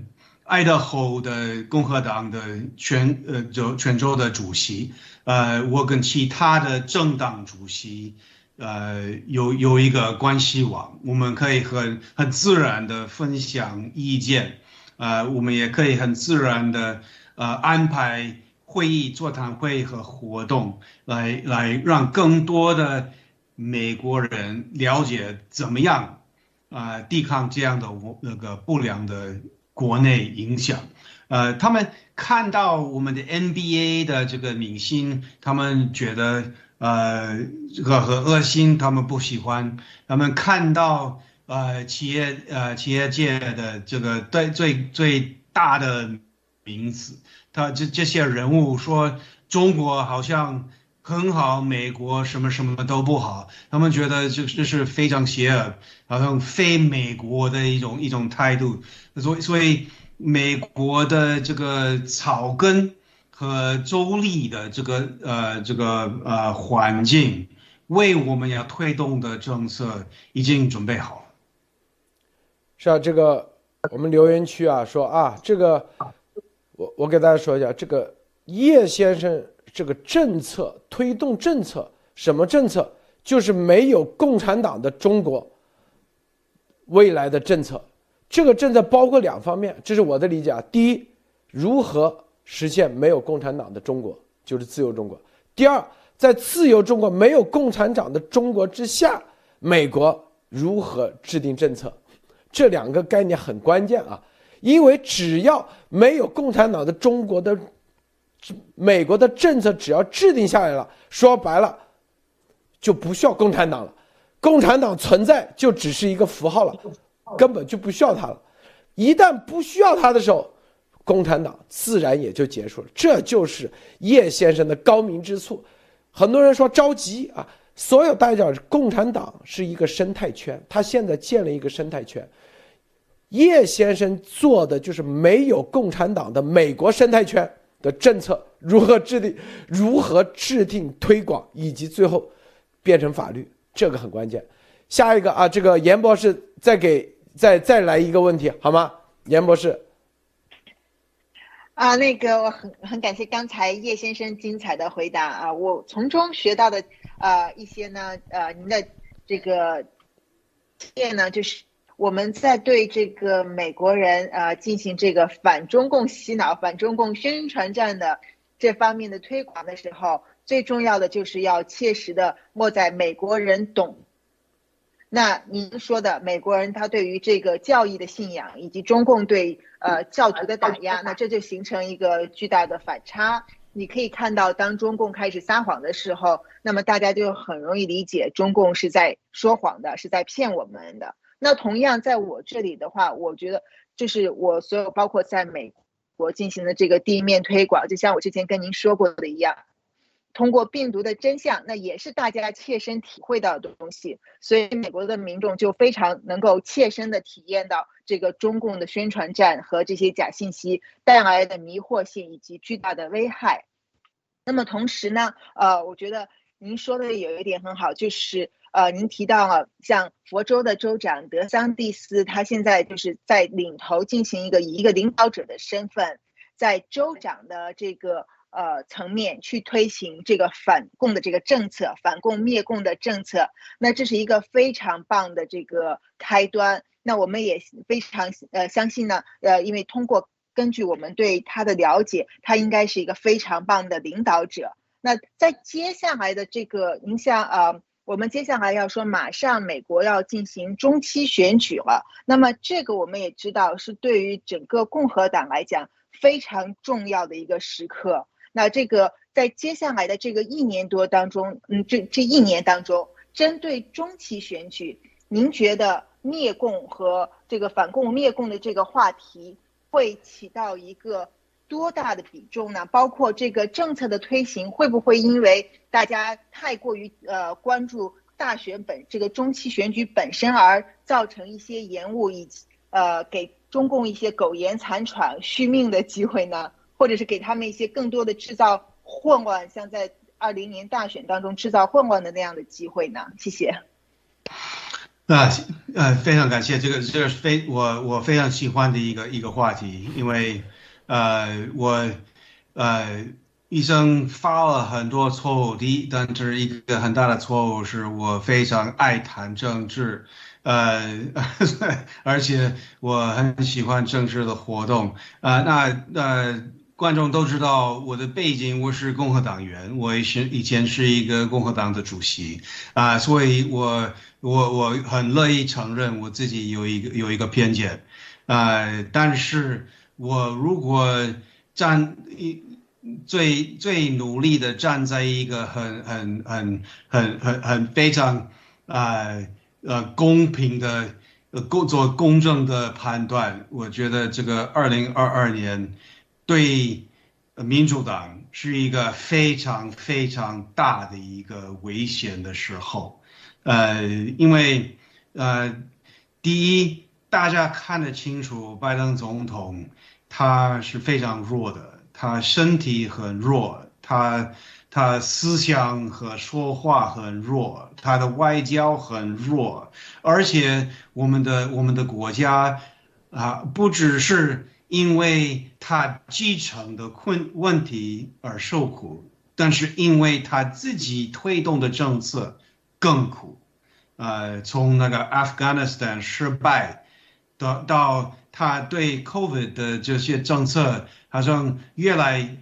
爱德荷的共和党的全呃州全州的主席，呃，我跟其他的政党主席呃有有一个关系网，我们可以很很自然的分享意见，呃，我们也可以很自然的呃安排会议、座谈会和活动，来来让更多的。美国人了解怎么样啊抵抗这样的那个不良的国内影响，呃，他们看到我们的 NBA 的这个明星，他们觉得呃，这个很恶心，他们不喜欢。他们看到呃企业呃企业界的这个最最最大的名字，他这这些人物说中国好像很好，美国什么什么都不好。他们觉得这这是非常邪恶，好像非美国的一种一种态度。所以所以美国的这个草根。和州立的这个呃这个呃环境，为我们要推动的政策已经准备好了。
是啊，这个我们留言区啊说啊，这个我我给大家说一下，这个叶先生这个政策推动政策什么政策，就是没有共产党的中国未来的政策。这个政策包括两方面，这是我的理解啊。第一，如何。实现没有共产党的中国就是自由中国。第二，在自由中国没有共产党的中国之下，美国如何制定政策？这两个概念很关键啊！因为只要没有共产党的中国的，美国的政策只要制定下来了，说白了，就不需要共产党了。共产党存在就只是一个符号了，根本就不需要它了。一旦不需要它的时候，共产党自然也就结束了，这就是叶先生的高明之处。很多人说着急啊，所有代表共产党是一个生态圈，他现在建了一个生态圈。叶先生做的就是没有共产党的美国生态圈的政策如何制定、如何制定推广，以及最后变成法律，这个很关键。下一个啊，这个严博士再给再再来一个问题好吗？严博士。
啊，那个我很很感谢刚才叶先生精彩的回答啊，我从中学到的呃一些呢呃您的这个经验呢，就是我们在对这个美国人呃进行这个反中共洗脑、反中共宣传战的这方面的推广的时候，最重要的就是要切实的莫在美国人懂。那您说的美国人他对于这个教义的信仰，以及中共对呃教徒的打压，那这就形成一个巨大的反差。你可以看到，当中共开始撒谎的时候，那么大家就很容易理解中共是在说谎的，是在骗我们的。那同样在我这里的话，我觉得就是我所有包括在美国进行的这个地面推广，就像我之前跟您说过的一样。通过病毒的真相，那也是大家切身体会到的东西，所以美国的民众就非常能够切身的体验到这个中共的宣传战和这些假信息带来的迷惑性以及巨大的危害。那么同时呢，呃，我觉得您说的有一点很好，就是呃，您提到了像佛州的州长德桑蒂斯，他现在就是在领头进行一个以一个领导者的身份，在州长的这个。呃，层面去推行这个反共的这个政策，反共灭共的政策，那这是一个非常棒的这个开端。那我们也非常呃相信呢，呃，因为通过根据我们对他的了解，他应该是一个非常棒的领导者。那在接下来的这个，您像呃，我们接下来要说，马上美国要进行中期选举了，那么这个我们也知道是对于整个共和党来讲非常重要的一个时刻。那这个在接下来的这个一年多当中，嗯，这这一年当中，针对中期选举，您觉得灭共和这个反共灭共的这个话题会起到一个多大的比重呢？包括这个政策的推行，会不会因为大家太过于呃关注大选本这个中期选举本身而造成一些延误，以及呃给中共一些苟延残喘续命的机会呢？或者是给他们一些更多的制造混乱，像在二零年大选当中制造混乱的那样的机会呢？谢谢。
那，呃，非常感谢这个，这是非我我非常喜欢的一个一个话题，因为呃，我呃一生犯了很多错误，第一，但是一个很大的错误是我非常爱谈政治，呃，而且我很喜欢政治的活动，啊，那呃。观众都知道我的背景，我是共和党员，我以前以前是一个共和党的主席啊，所以我我我很乐意承认我自己有一个有一个偏见啊，但是我如果站一最最努力的站在一个很很很很很很非常啊呃公平的呃公做公正的判断。我觉得这个二零二二年对民主党是一个非常非常大的一个危险的时候，呃，因为呃，第一，大家看得清楚，拜登总统他是非常弱的，他身体很弱，他他思想和说话很弱，他的外交很弱，而且我们的我们的国家啊，不只是。因为他继承的困问题而受苦，但是因为他自己推动的政策更苦，呃，从那个 Afghanistan 失败，到到他对 COVID 的这些政策，好像越来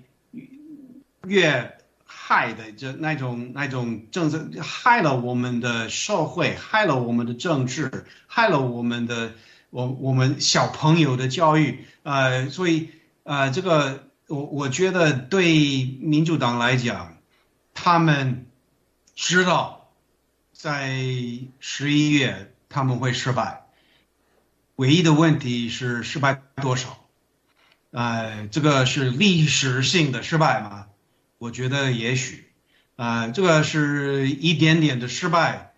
越害的这那种那种政策，害了我们的社会，害了我们的政治，害了我们的。我我们小朋友的教育，呃，所以呃，这个我我觉得对民主党来讲，他们知道在十一月他们会失败，唯一的问题是失败多少，呃，这个是历史性的失败吗？我觉得也许，啊，这个是一点点的失败，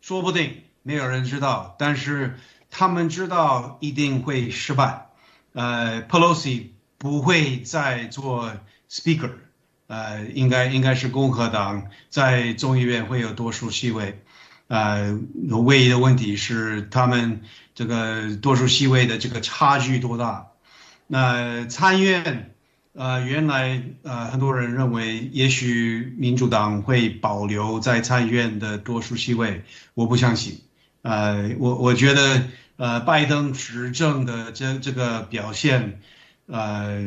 说不定没有人知道，但是。他们知道一定会失败，呃，Pelosi 不会再做 Speaker，呃，应该应该是共和党在众议院会有多数席位，呃，唯一的问题是他们这个多数席位的这个差距多大？那参院，呃，原来呃很多人认为也许民主党会保留在参议院的多数席位，我不相信，呃，我我觉得。呃，拜登执政的这这个表现，呃，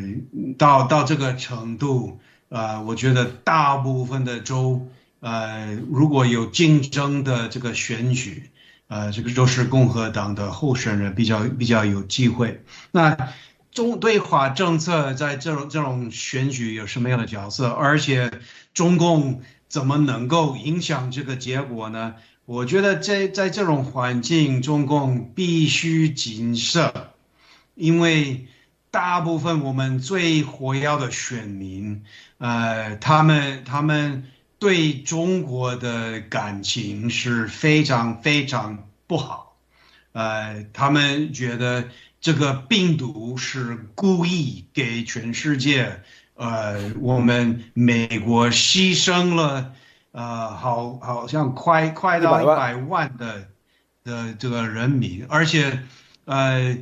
到到这个程度，呃，我觉得大部分的州，呃，如果有竞争的这个选举，呃，这个都是共和党的候选人比较比较有机会。那中对华政策在这种这种选举有什么样的角色？而且中共怎么能够影响这个结果呢？我觉得在在这种环境，中共必须谨慎，因为大部分我们最活跃的选民，呃，他们他们对中国的感情是非常非常不好，呃，他们觉得这个病毒是故意给全世界，呃，我们美国牺牲了。呃，好，好像快快到一百万的的这个人民，而且，呃，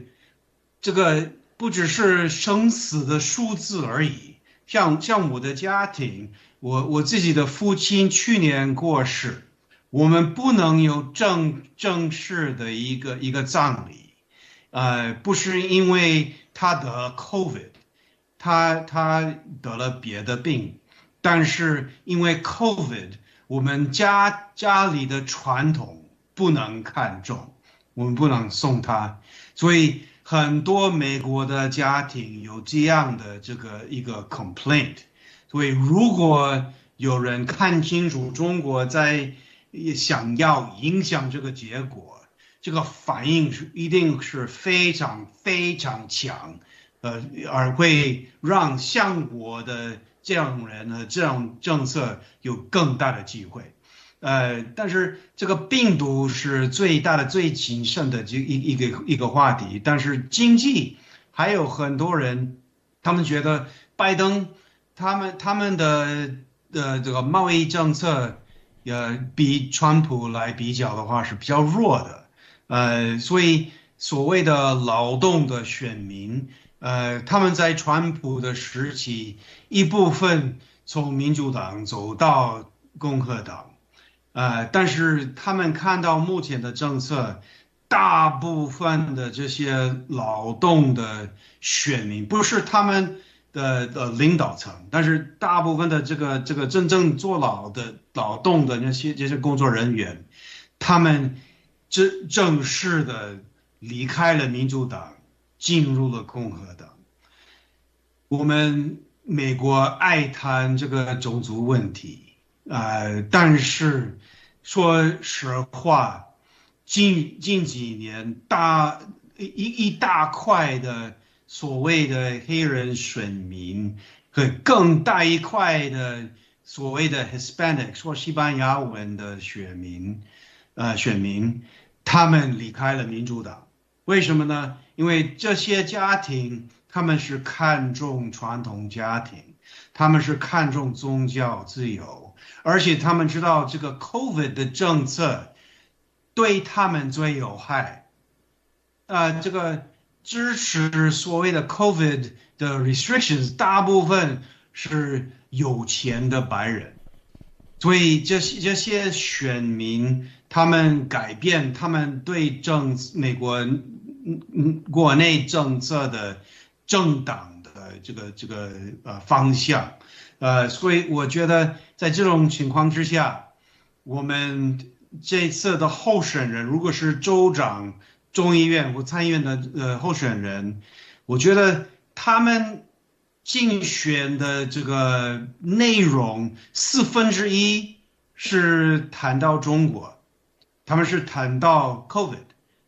这个不只是生死的数字而已。像像我的家庭，我我自己的父亲去年过世，我们不能有正正式的一个一个葬礼，呃，不是因为他得 COVID，他他得了别的病，但是因为 COVID。我们家家里的传统不能看重，我们不能送他，所以很多美国的家庭有这样的这个一个 complaint。所以如果有人看清楚中国在想要影响这个结果，这个反应是一定是非常非常强，呃，而会让相国的。这样人呢，这样政策有更大的机会，呃，但是这个病毒是最大的、最谨慎的这一一个一个话题。但是经济还有很多人，他们觉得拜登他们他们的的这个贸易政策，呃，比川普来比较的话是比较弱的，呃，所以所谓的劳动的选民。呃，他们在川普的时期，一部分从民主党走到共和党，呃，但是他们看到目前的政策，大部分的这些劳动的选民，不是他们的的领导层，但是大部分的这个这个真正做劳的劳动的那些这些工作人员，他们正正式的离开了民主党。进入了共和党，我们美国爱谈这个种族问题，呃，但是说实话，近近几年大一一大块的所谓的黑人选民和更大一块的所谓的 Hispanic 或西班牙文的选民，呃，选民他们离开了民主党，为什么呢？因为这些家庭。他们是看重传统家庭，他们是看重宗教自由，而且他们知道这个 COVID 的政策对他们最有害。呃，这个支持所谓的 COVID 的 restrictions，大部分是有钱的白人，所以这些这些选民，他们改变他们对政美国嗯嗯国内政策的。政党的这个这个呃方向，呃，所以我觉得在这种情况之下，我们这次的候选人如果是州长、众议院或参议院的呃候选人，我觉得他们竞选的这个内容四分之一是谈到中国，他们是谈到 COVID，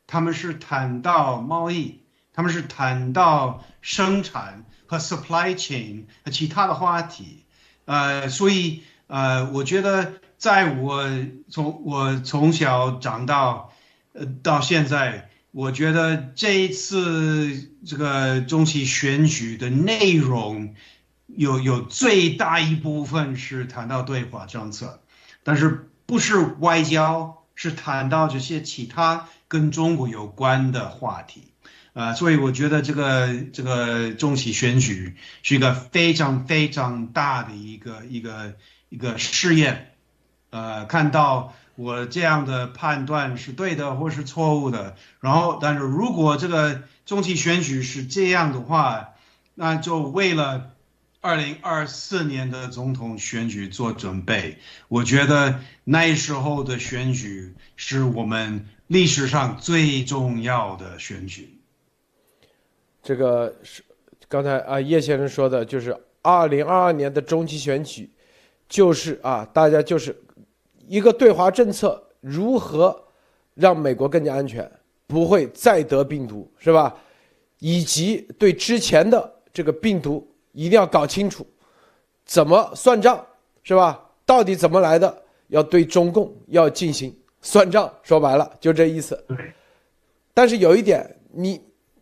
他们是谈到贸易。他们是谈到生产和 supply chain 和其他的话题，呃，所以呃，我觉得在我从我从小长到呃到现在，我觉得这一次这个中期选举的内容有有最大一部分是谈到对华政策，但是不是外交，是谈到这些其他跟中国有关的话题。啊，所以我觉得这个这个中期选举是一个非常非常大的一个一个一个试验，呃，看到我这样的判断是对的或是错误的。然后，但是如果这个中期选举是这样的话，那就为了二零二四年的总统选举做准备。我觉得那时候的选举是我们历史上最重要的选举。
这个是刚才啊叶先生说的，就是二零二二年的中期选举，就是啊大家就是一个对华政策如何让美国更加安全，不会再得病毒，是吧？以及对之前的这个病毒一定要搞清楚，怎么算账，是吧？到底怎么来的？要对中共要进行算账，说白了就这意思。但是有一点，你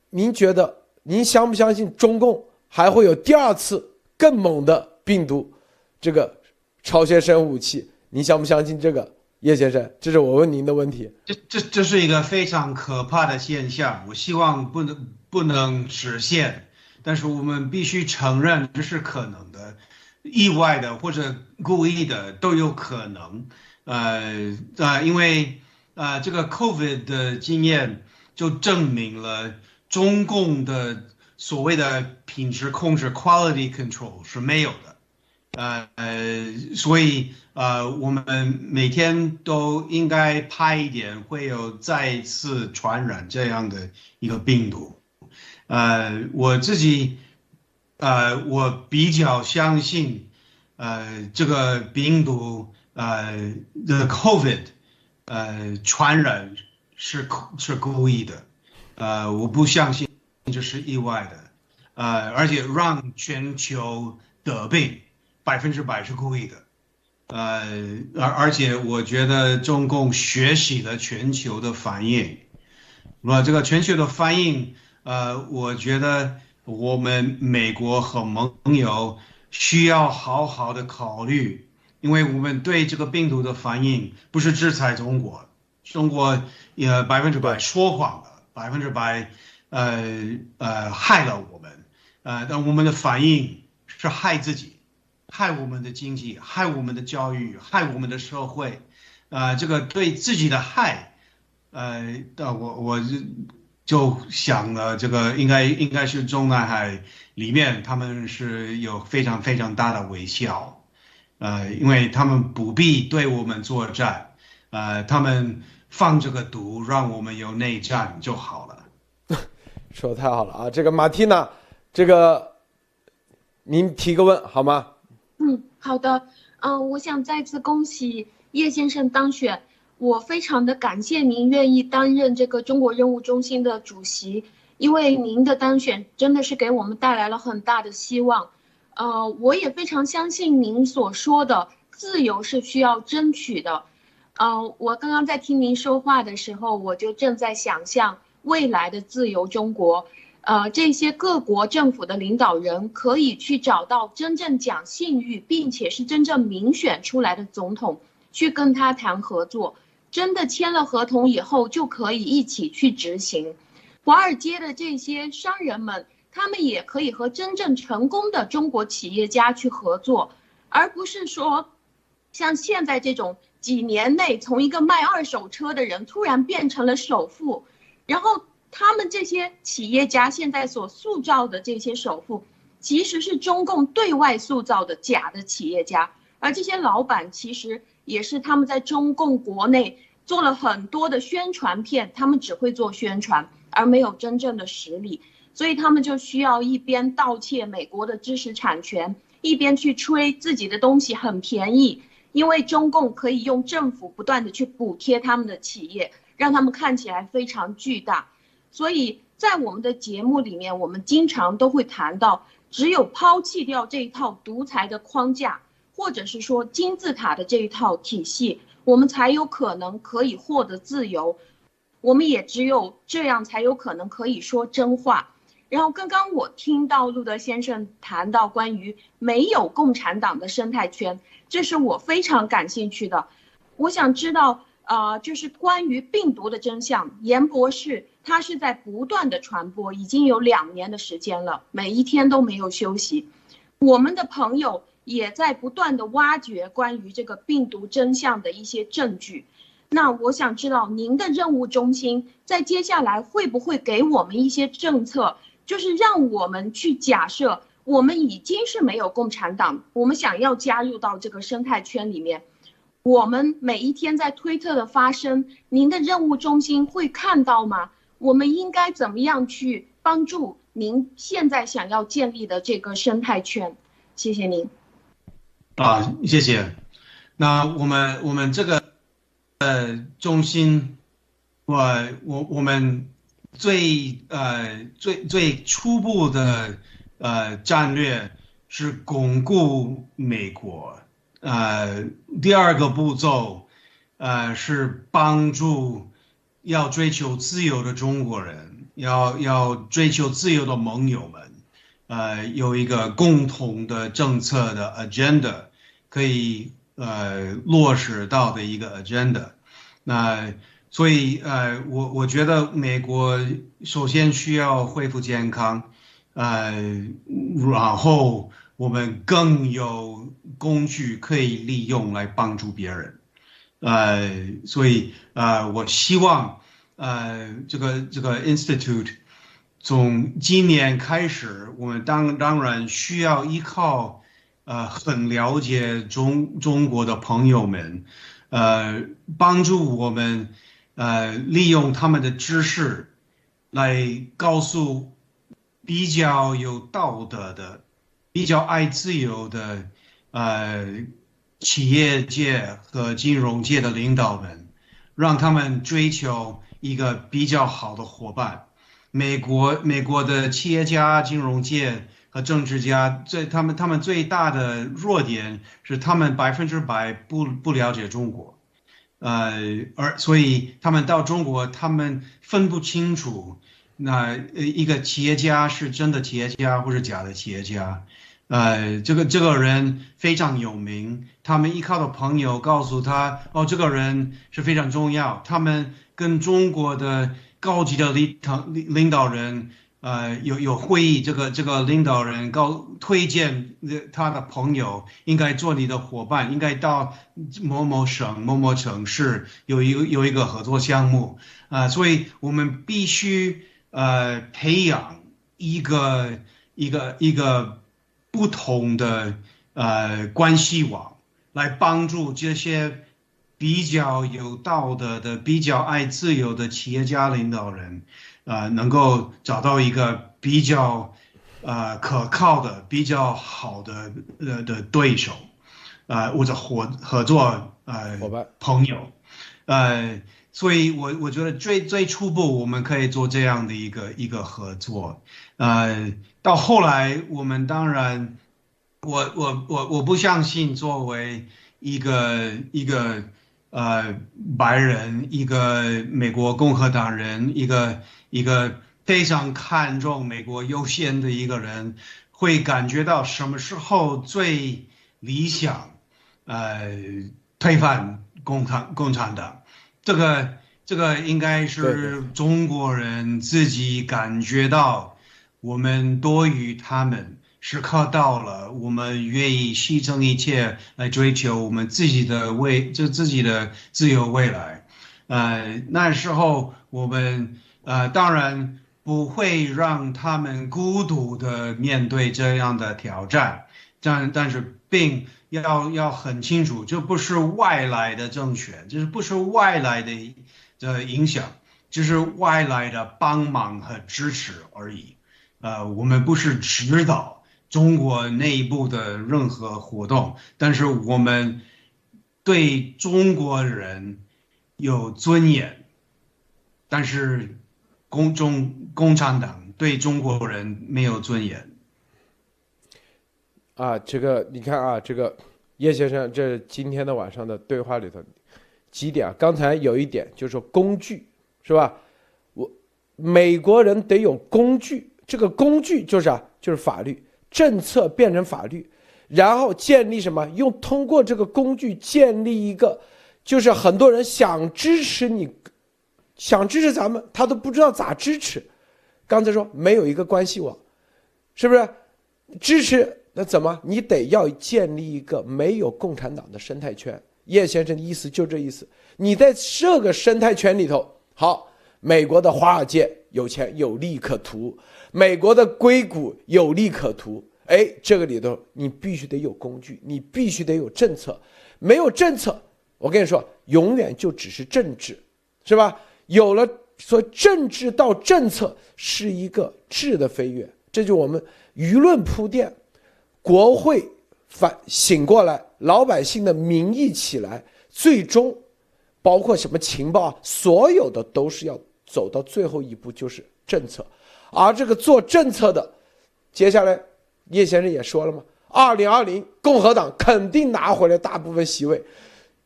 您觉得？您相不相信中共还会有第二次更猛的病毒，这个超先生物武器？您相不相信这个，叶先生？这是我问您的问题。
这这这是一个非常可怕的现象，我希望不能不能实现，但是我们必须承认这是可能的，意外的或者故意的都有可能。呃呃，因为呃这个 COVID 的经验就证明了。中共的所谓的品质控制 （quality control） 是没有的，呃，所以呃，我们每天都应该拍一点会有再次传染这样的一个病毒。呃，我自己，呃，我比较相信，呃，这个病毒，呃，the COVID，呃，传染是是故意的。呃，我不相信这是意外的，呃，而且让全球得病，百分之百是故意的，呃，而而且我觉得中共学习了全球的反应，那这个全球的反应，呃，我觉得我们美国和盟友需要好好的考虑，因为我们对这个病毒的反应不是制裁中国，中国也百分之百说谎了。百分之百，呃呃，害了我们，呃，但我们的反应是害自己，害我们的经济，害我们的教育，害我们的社会，呃，这个对自己的害，呃，我我就就想了，这个应该应该是中南海里面，他们是有非常非常大的微笑，呃，因为他们不必对我们作战，呃，他们。放这个毒，让我们有内战就好了。
说的太好了啊！这个马蒂娜，这个您提个问好吗？
嗯，好的。嗯，我想再次恭喜叶先生当选。我非常的感谢您愿意担任这个中国任务中心的主席，因为您的当选真的是给我们带来了很大的希望。呃，我也非常相信您所说的自由是需要争取的。呃，我刚刚在听您说话的时候，我就正在想象未来的自由中国。呃，这些各国政府的领导人可以去找到真正讲信誉，并且是真正民选出来的总统，去跟他谈合作。真的签了合同以后，就可以一起去执行。华尔街的这些商人们，他们也可以和真正成功的中国企业家去合作，而不是说，像现在这种几年内从一个卖二手车的人突然变成了首富，然后他们这些企业家现在所塑造的这些首富，其实是中共对外塑造的假的企业家，而这些老板其实。也是他们在中共国内做了很多的宣传片，他们只会做宣传，而没有真正的实力，所以他们就需要一边盗窃美国的知识产权，一边去吹自己的东西很便宜，因为中共可以用政府不断的去补贴他们的企业，让他们看起来非常巨大。所以在我们的节目里面，我们经常都会谈到，只有抛弃掉这一套独裁的框架。或者是说金字塔的这一套体系，我们才有可能可以获得自由，我们也只有这样才有可能可以说真话。然后刚刚我听到路德先生谈到关于没有共产党的生态圈，这是我非常感兴趣的。我想知道，呃，就是关于病毒的真相，严博士他是在不断的传播，已经有两年的时间了，每一天都没有休息。我们的朋友。也在不断的挖掘关于这个病毒真相的一些证据。那我想知道您的任务中心在接下来会不会给我们一些政策，就是让我们去假设我们已经是没有共产党，我们想要加入到这个生态圈里面，我们每一天在推特的发声，您的任务中心会看到吗？我们应该怎么样去帮助您现在想要建立的这个生态圈？谢谢您。
啊，谢谢。那我们我们这个呃中心，我我我们最呃最最初步的呃战略是巩固美国，呃第二个步骤呃是帮助要追求自由的中国人，要要追求自由的盟友们。呃，有一个共同的政策的 agenda 可以呃落实到的一个 agenda，那所以呃我我觉得美国首先需要恢复健康，呃，然后我们更有工具可以利用来帮助别人，呃，所以呃我希望呃这个这个 institute。从今年开始，我们当当然需要依靠，呃，很了解中中国的朋友们，呃，帮助我们，呃，利用他们的知识，来告诉比较有道德的、比较爱自由的，呃，企业界和金融界的领导们，让他们追求一个比较好的伙伴。美国美国的企业家、金融界和政治家最他们他们最大的弱点是他们百分之百不不了解中国，呃，而所以他们到中国，他们分不清楚那一个企业家是真的企业家或者假的企业家，呃，这个这个人非常有名，他们依靠的朋友告诉他，哦，这个人是非常重要，他们跟中国的。高级的领领领导人，呃，有有会议，这个这个领导人高推荐他的朋友应该做你的伙伴，应该到某某省某某城市有一个有一个合作项目，啊，所以我们必须呃培养一个一个一个不同的呃关系网，来帮助这些。比较有道德的、比较爱自由的企业家领导人，啊，能够找到一个比较呃可靠的、比较好的呃的对手，呃或者合合作呃
伙伴
朋友，呃，所以我我觉得最最初步我们可以做这样的一个一个合作，呃，到后来我们当然，我我我我不相信作为一个一个呃白人，一个美国共和党人，一个一个非常看重美国优先的一个人，会感觉到什么时候最理想，呃，推翻共产共产党。这个这个应该是中国人自己感觉到我们多于他们，时刻到了，我们愿意牺牲一切来追求我们自己的未，就自己的自由未来。呃，那时候我们呃当然不会让他们孤独的面对这样的挑战，但但是并要要很清楚，这不是外来的政权，这是不是外来的的影响，这是外来的帮忙和支持而已。呃，我们不是指导中国内部的任何活动，但是我们对中国人有尊严，但是共中共产党对中国人没有尊严。
啊，这个你看啊，这个叶先生，这今天的晚上的对话里头几点啊？刚才有一点就是说工具是吧？我美国人得有工具，这个工具就是啊，就是法律政策变成法律，然后建立什么？用通过这个工具建立一个，就是很多人想支持你，想支持咱们，他都不知道咋支持。刚才说没有一个关系网，是不是？支持那怎么？你得要建立一个没有共产党的生态圈。叶先生的意思就这意思。你在这个生态圈里头，好，美国的华尔街有钱有利可图，美国的硅谷有利可图。哎，这个里头你必须得有工具，你必须得有政策。没有政策，我跟你说，永远就只是政治，是吧？有了说政治到政策是一个质的飞跃，这就我们舆论铺垫，国会反醒过来，老百姓的民意起来，最终包括什么情报，所有的都是要走到最后一步，就是政策。而这个做政策的，接下来叶先生也说了嘛，二零二零共和党肯定拿回来大部分席位。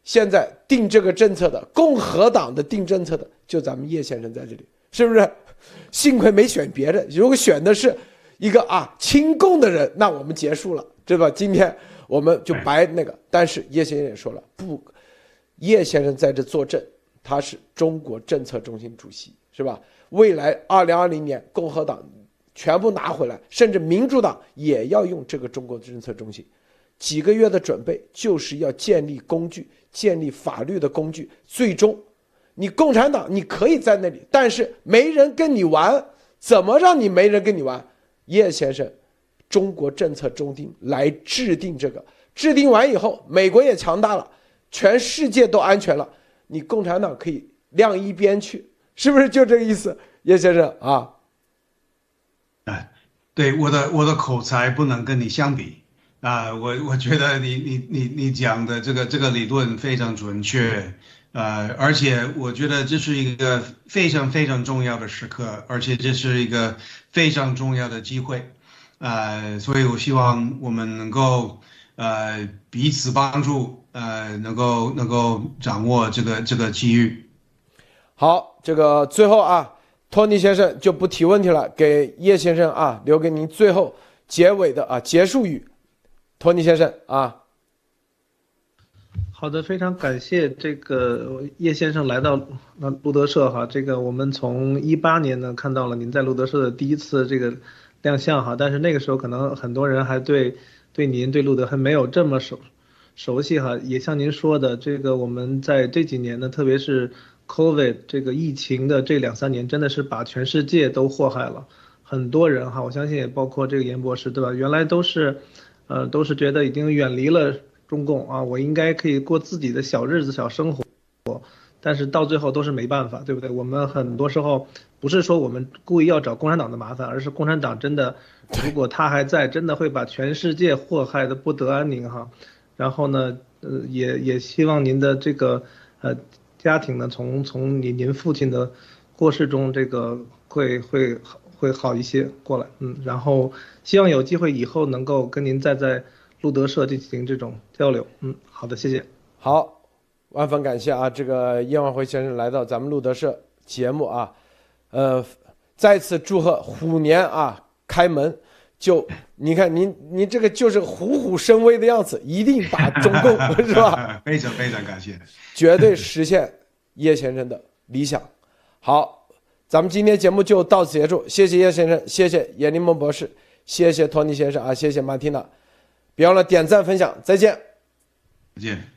现在定这个政策的共和党的定政策的，就咱们叶先生在这里，是不是？幸亏没选别人，如果选的是一个啊亲共的人，那我们结束了，对吧？今天我们就白那个。但是叶先生也说了，不，叶先生在这坐镇，他是中国政策中心主席，是吧？未来二零二零年共和党全部拿回来，甚至民主党也要用这个中国政策中心。几个月的准备，就是要建立工具，建立法律的工具。最终，你共产党你可以在那里，但是没人跟你玩，怎么让你没人跟你玩？叶先生，中国政策中心来制定这个，制定完以后，美国也强大了，全世界都安全了，你共产党可以晾一边去，是不是就这个意思？叶先生啊，
哎，对，我的我的口才不能跟你相比。啊，我我觉得你你你你讲的这个这个理论非常准确，呃，而且我觉得这是一个非常非常重要的时刻，而且这是一个非常重要的机会，呃，所以我希望我们能够呃彼此帮助，呃，能够能够掌握这个这个机遇。
好，这个最后啊，托尼先生就不提问题了，给叶先生啊留给您最后结尾的啊结束语。托尼先生啊，
好的，非常感谢这个叶先生来到那路德社哈，这个我们从一八年呢看到了您在路德社的第一次这个亮相哈，但是那个时候可能很多人还对对您对路德还没有这么熟熟悉哈，也像您说的，这个我们在这几年呢，特别是 COVID 这个疫情的这两三年，真的是把全世界都祸害了，很多人哈，我相信也包括这个严博士对吧？原来都是。呃，都是觉得已经远离了中共啊，我应该可以过自己的小日子、小生活，但是到最后都是没办法，对不对？我们很多时候不是说我们故意要找共产党的麻烦，而是共产党真的，如果他还在，真的会把全世界祸害的不得安宁哈。然后呢，呃，也也希望您的这个呃家庭呢，从从您您父亲的过世中，这个会会会好一些过来，嗯，然后希望有机会以后能够跟您再在路德社进行这种交流，嗯，好的，谢谢。
好，万分感谢啊！这个叶万辉先生来到咱们路德社节目啊，呃，再次祝贺虎年啊开门，就你看您您这个就是虎虎生威的样子，一定打中共 是吧？
非常非常感谢，
绝对实现叶先生的理想。好，咱们今天节目就到此结束，谢谢叶先生，谢谢闫立梦博士，谢谢托尼先生啊，谢谢马蒂娜，别忘了点赞分享，再见。
再见。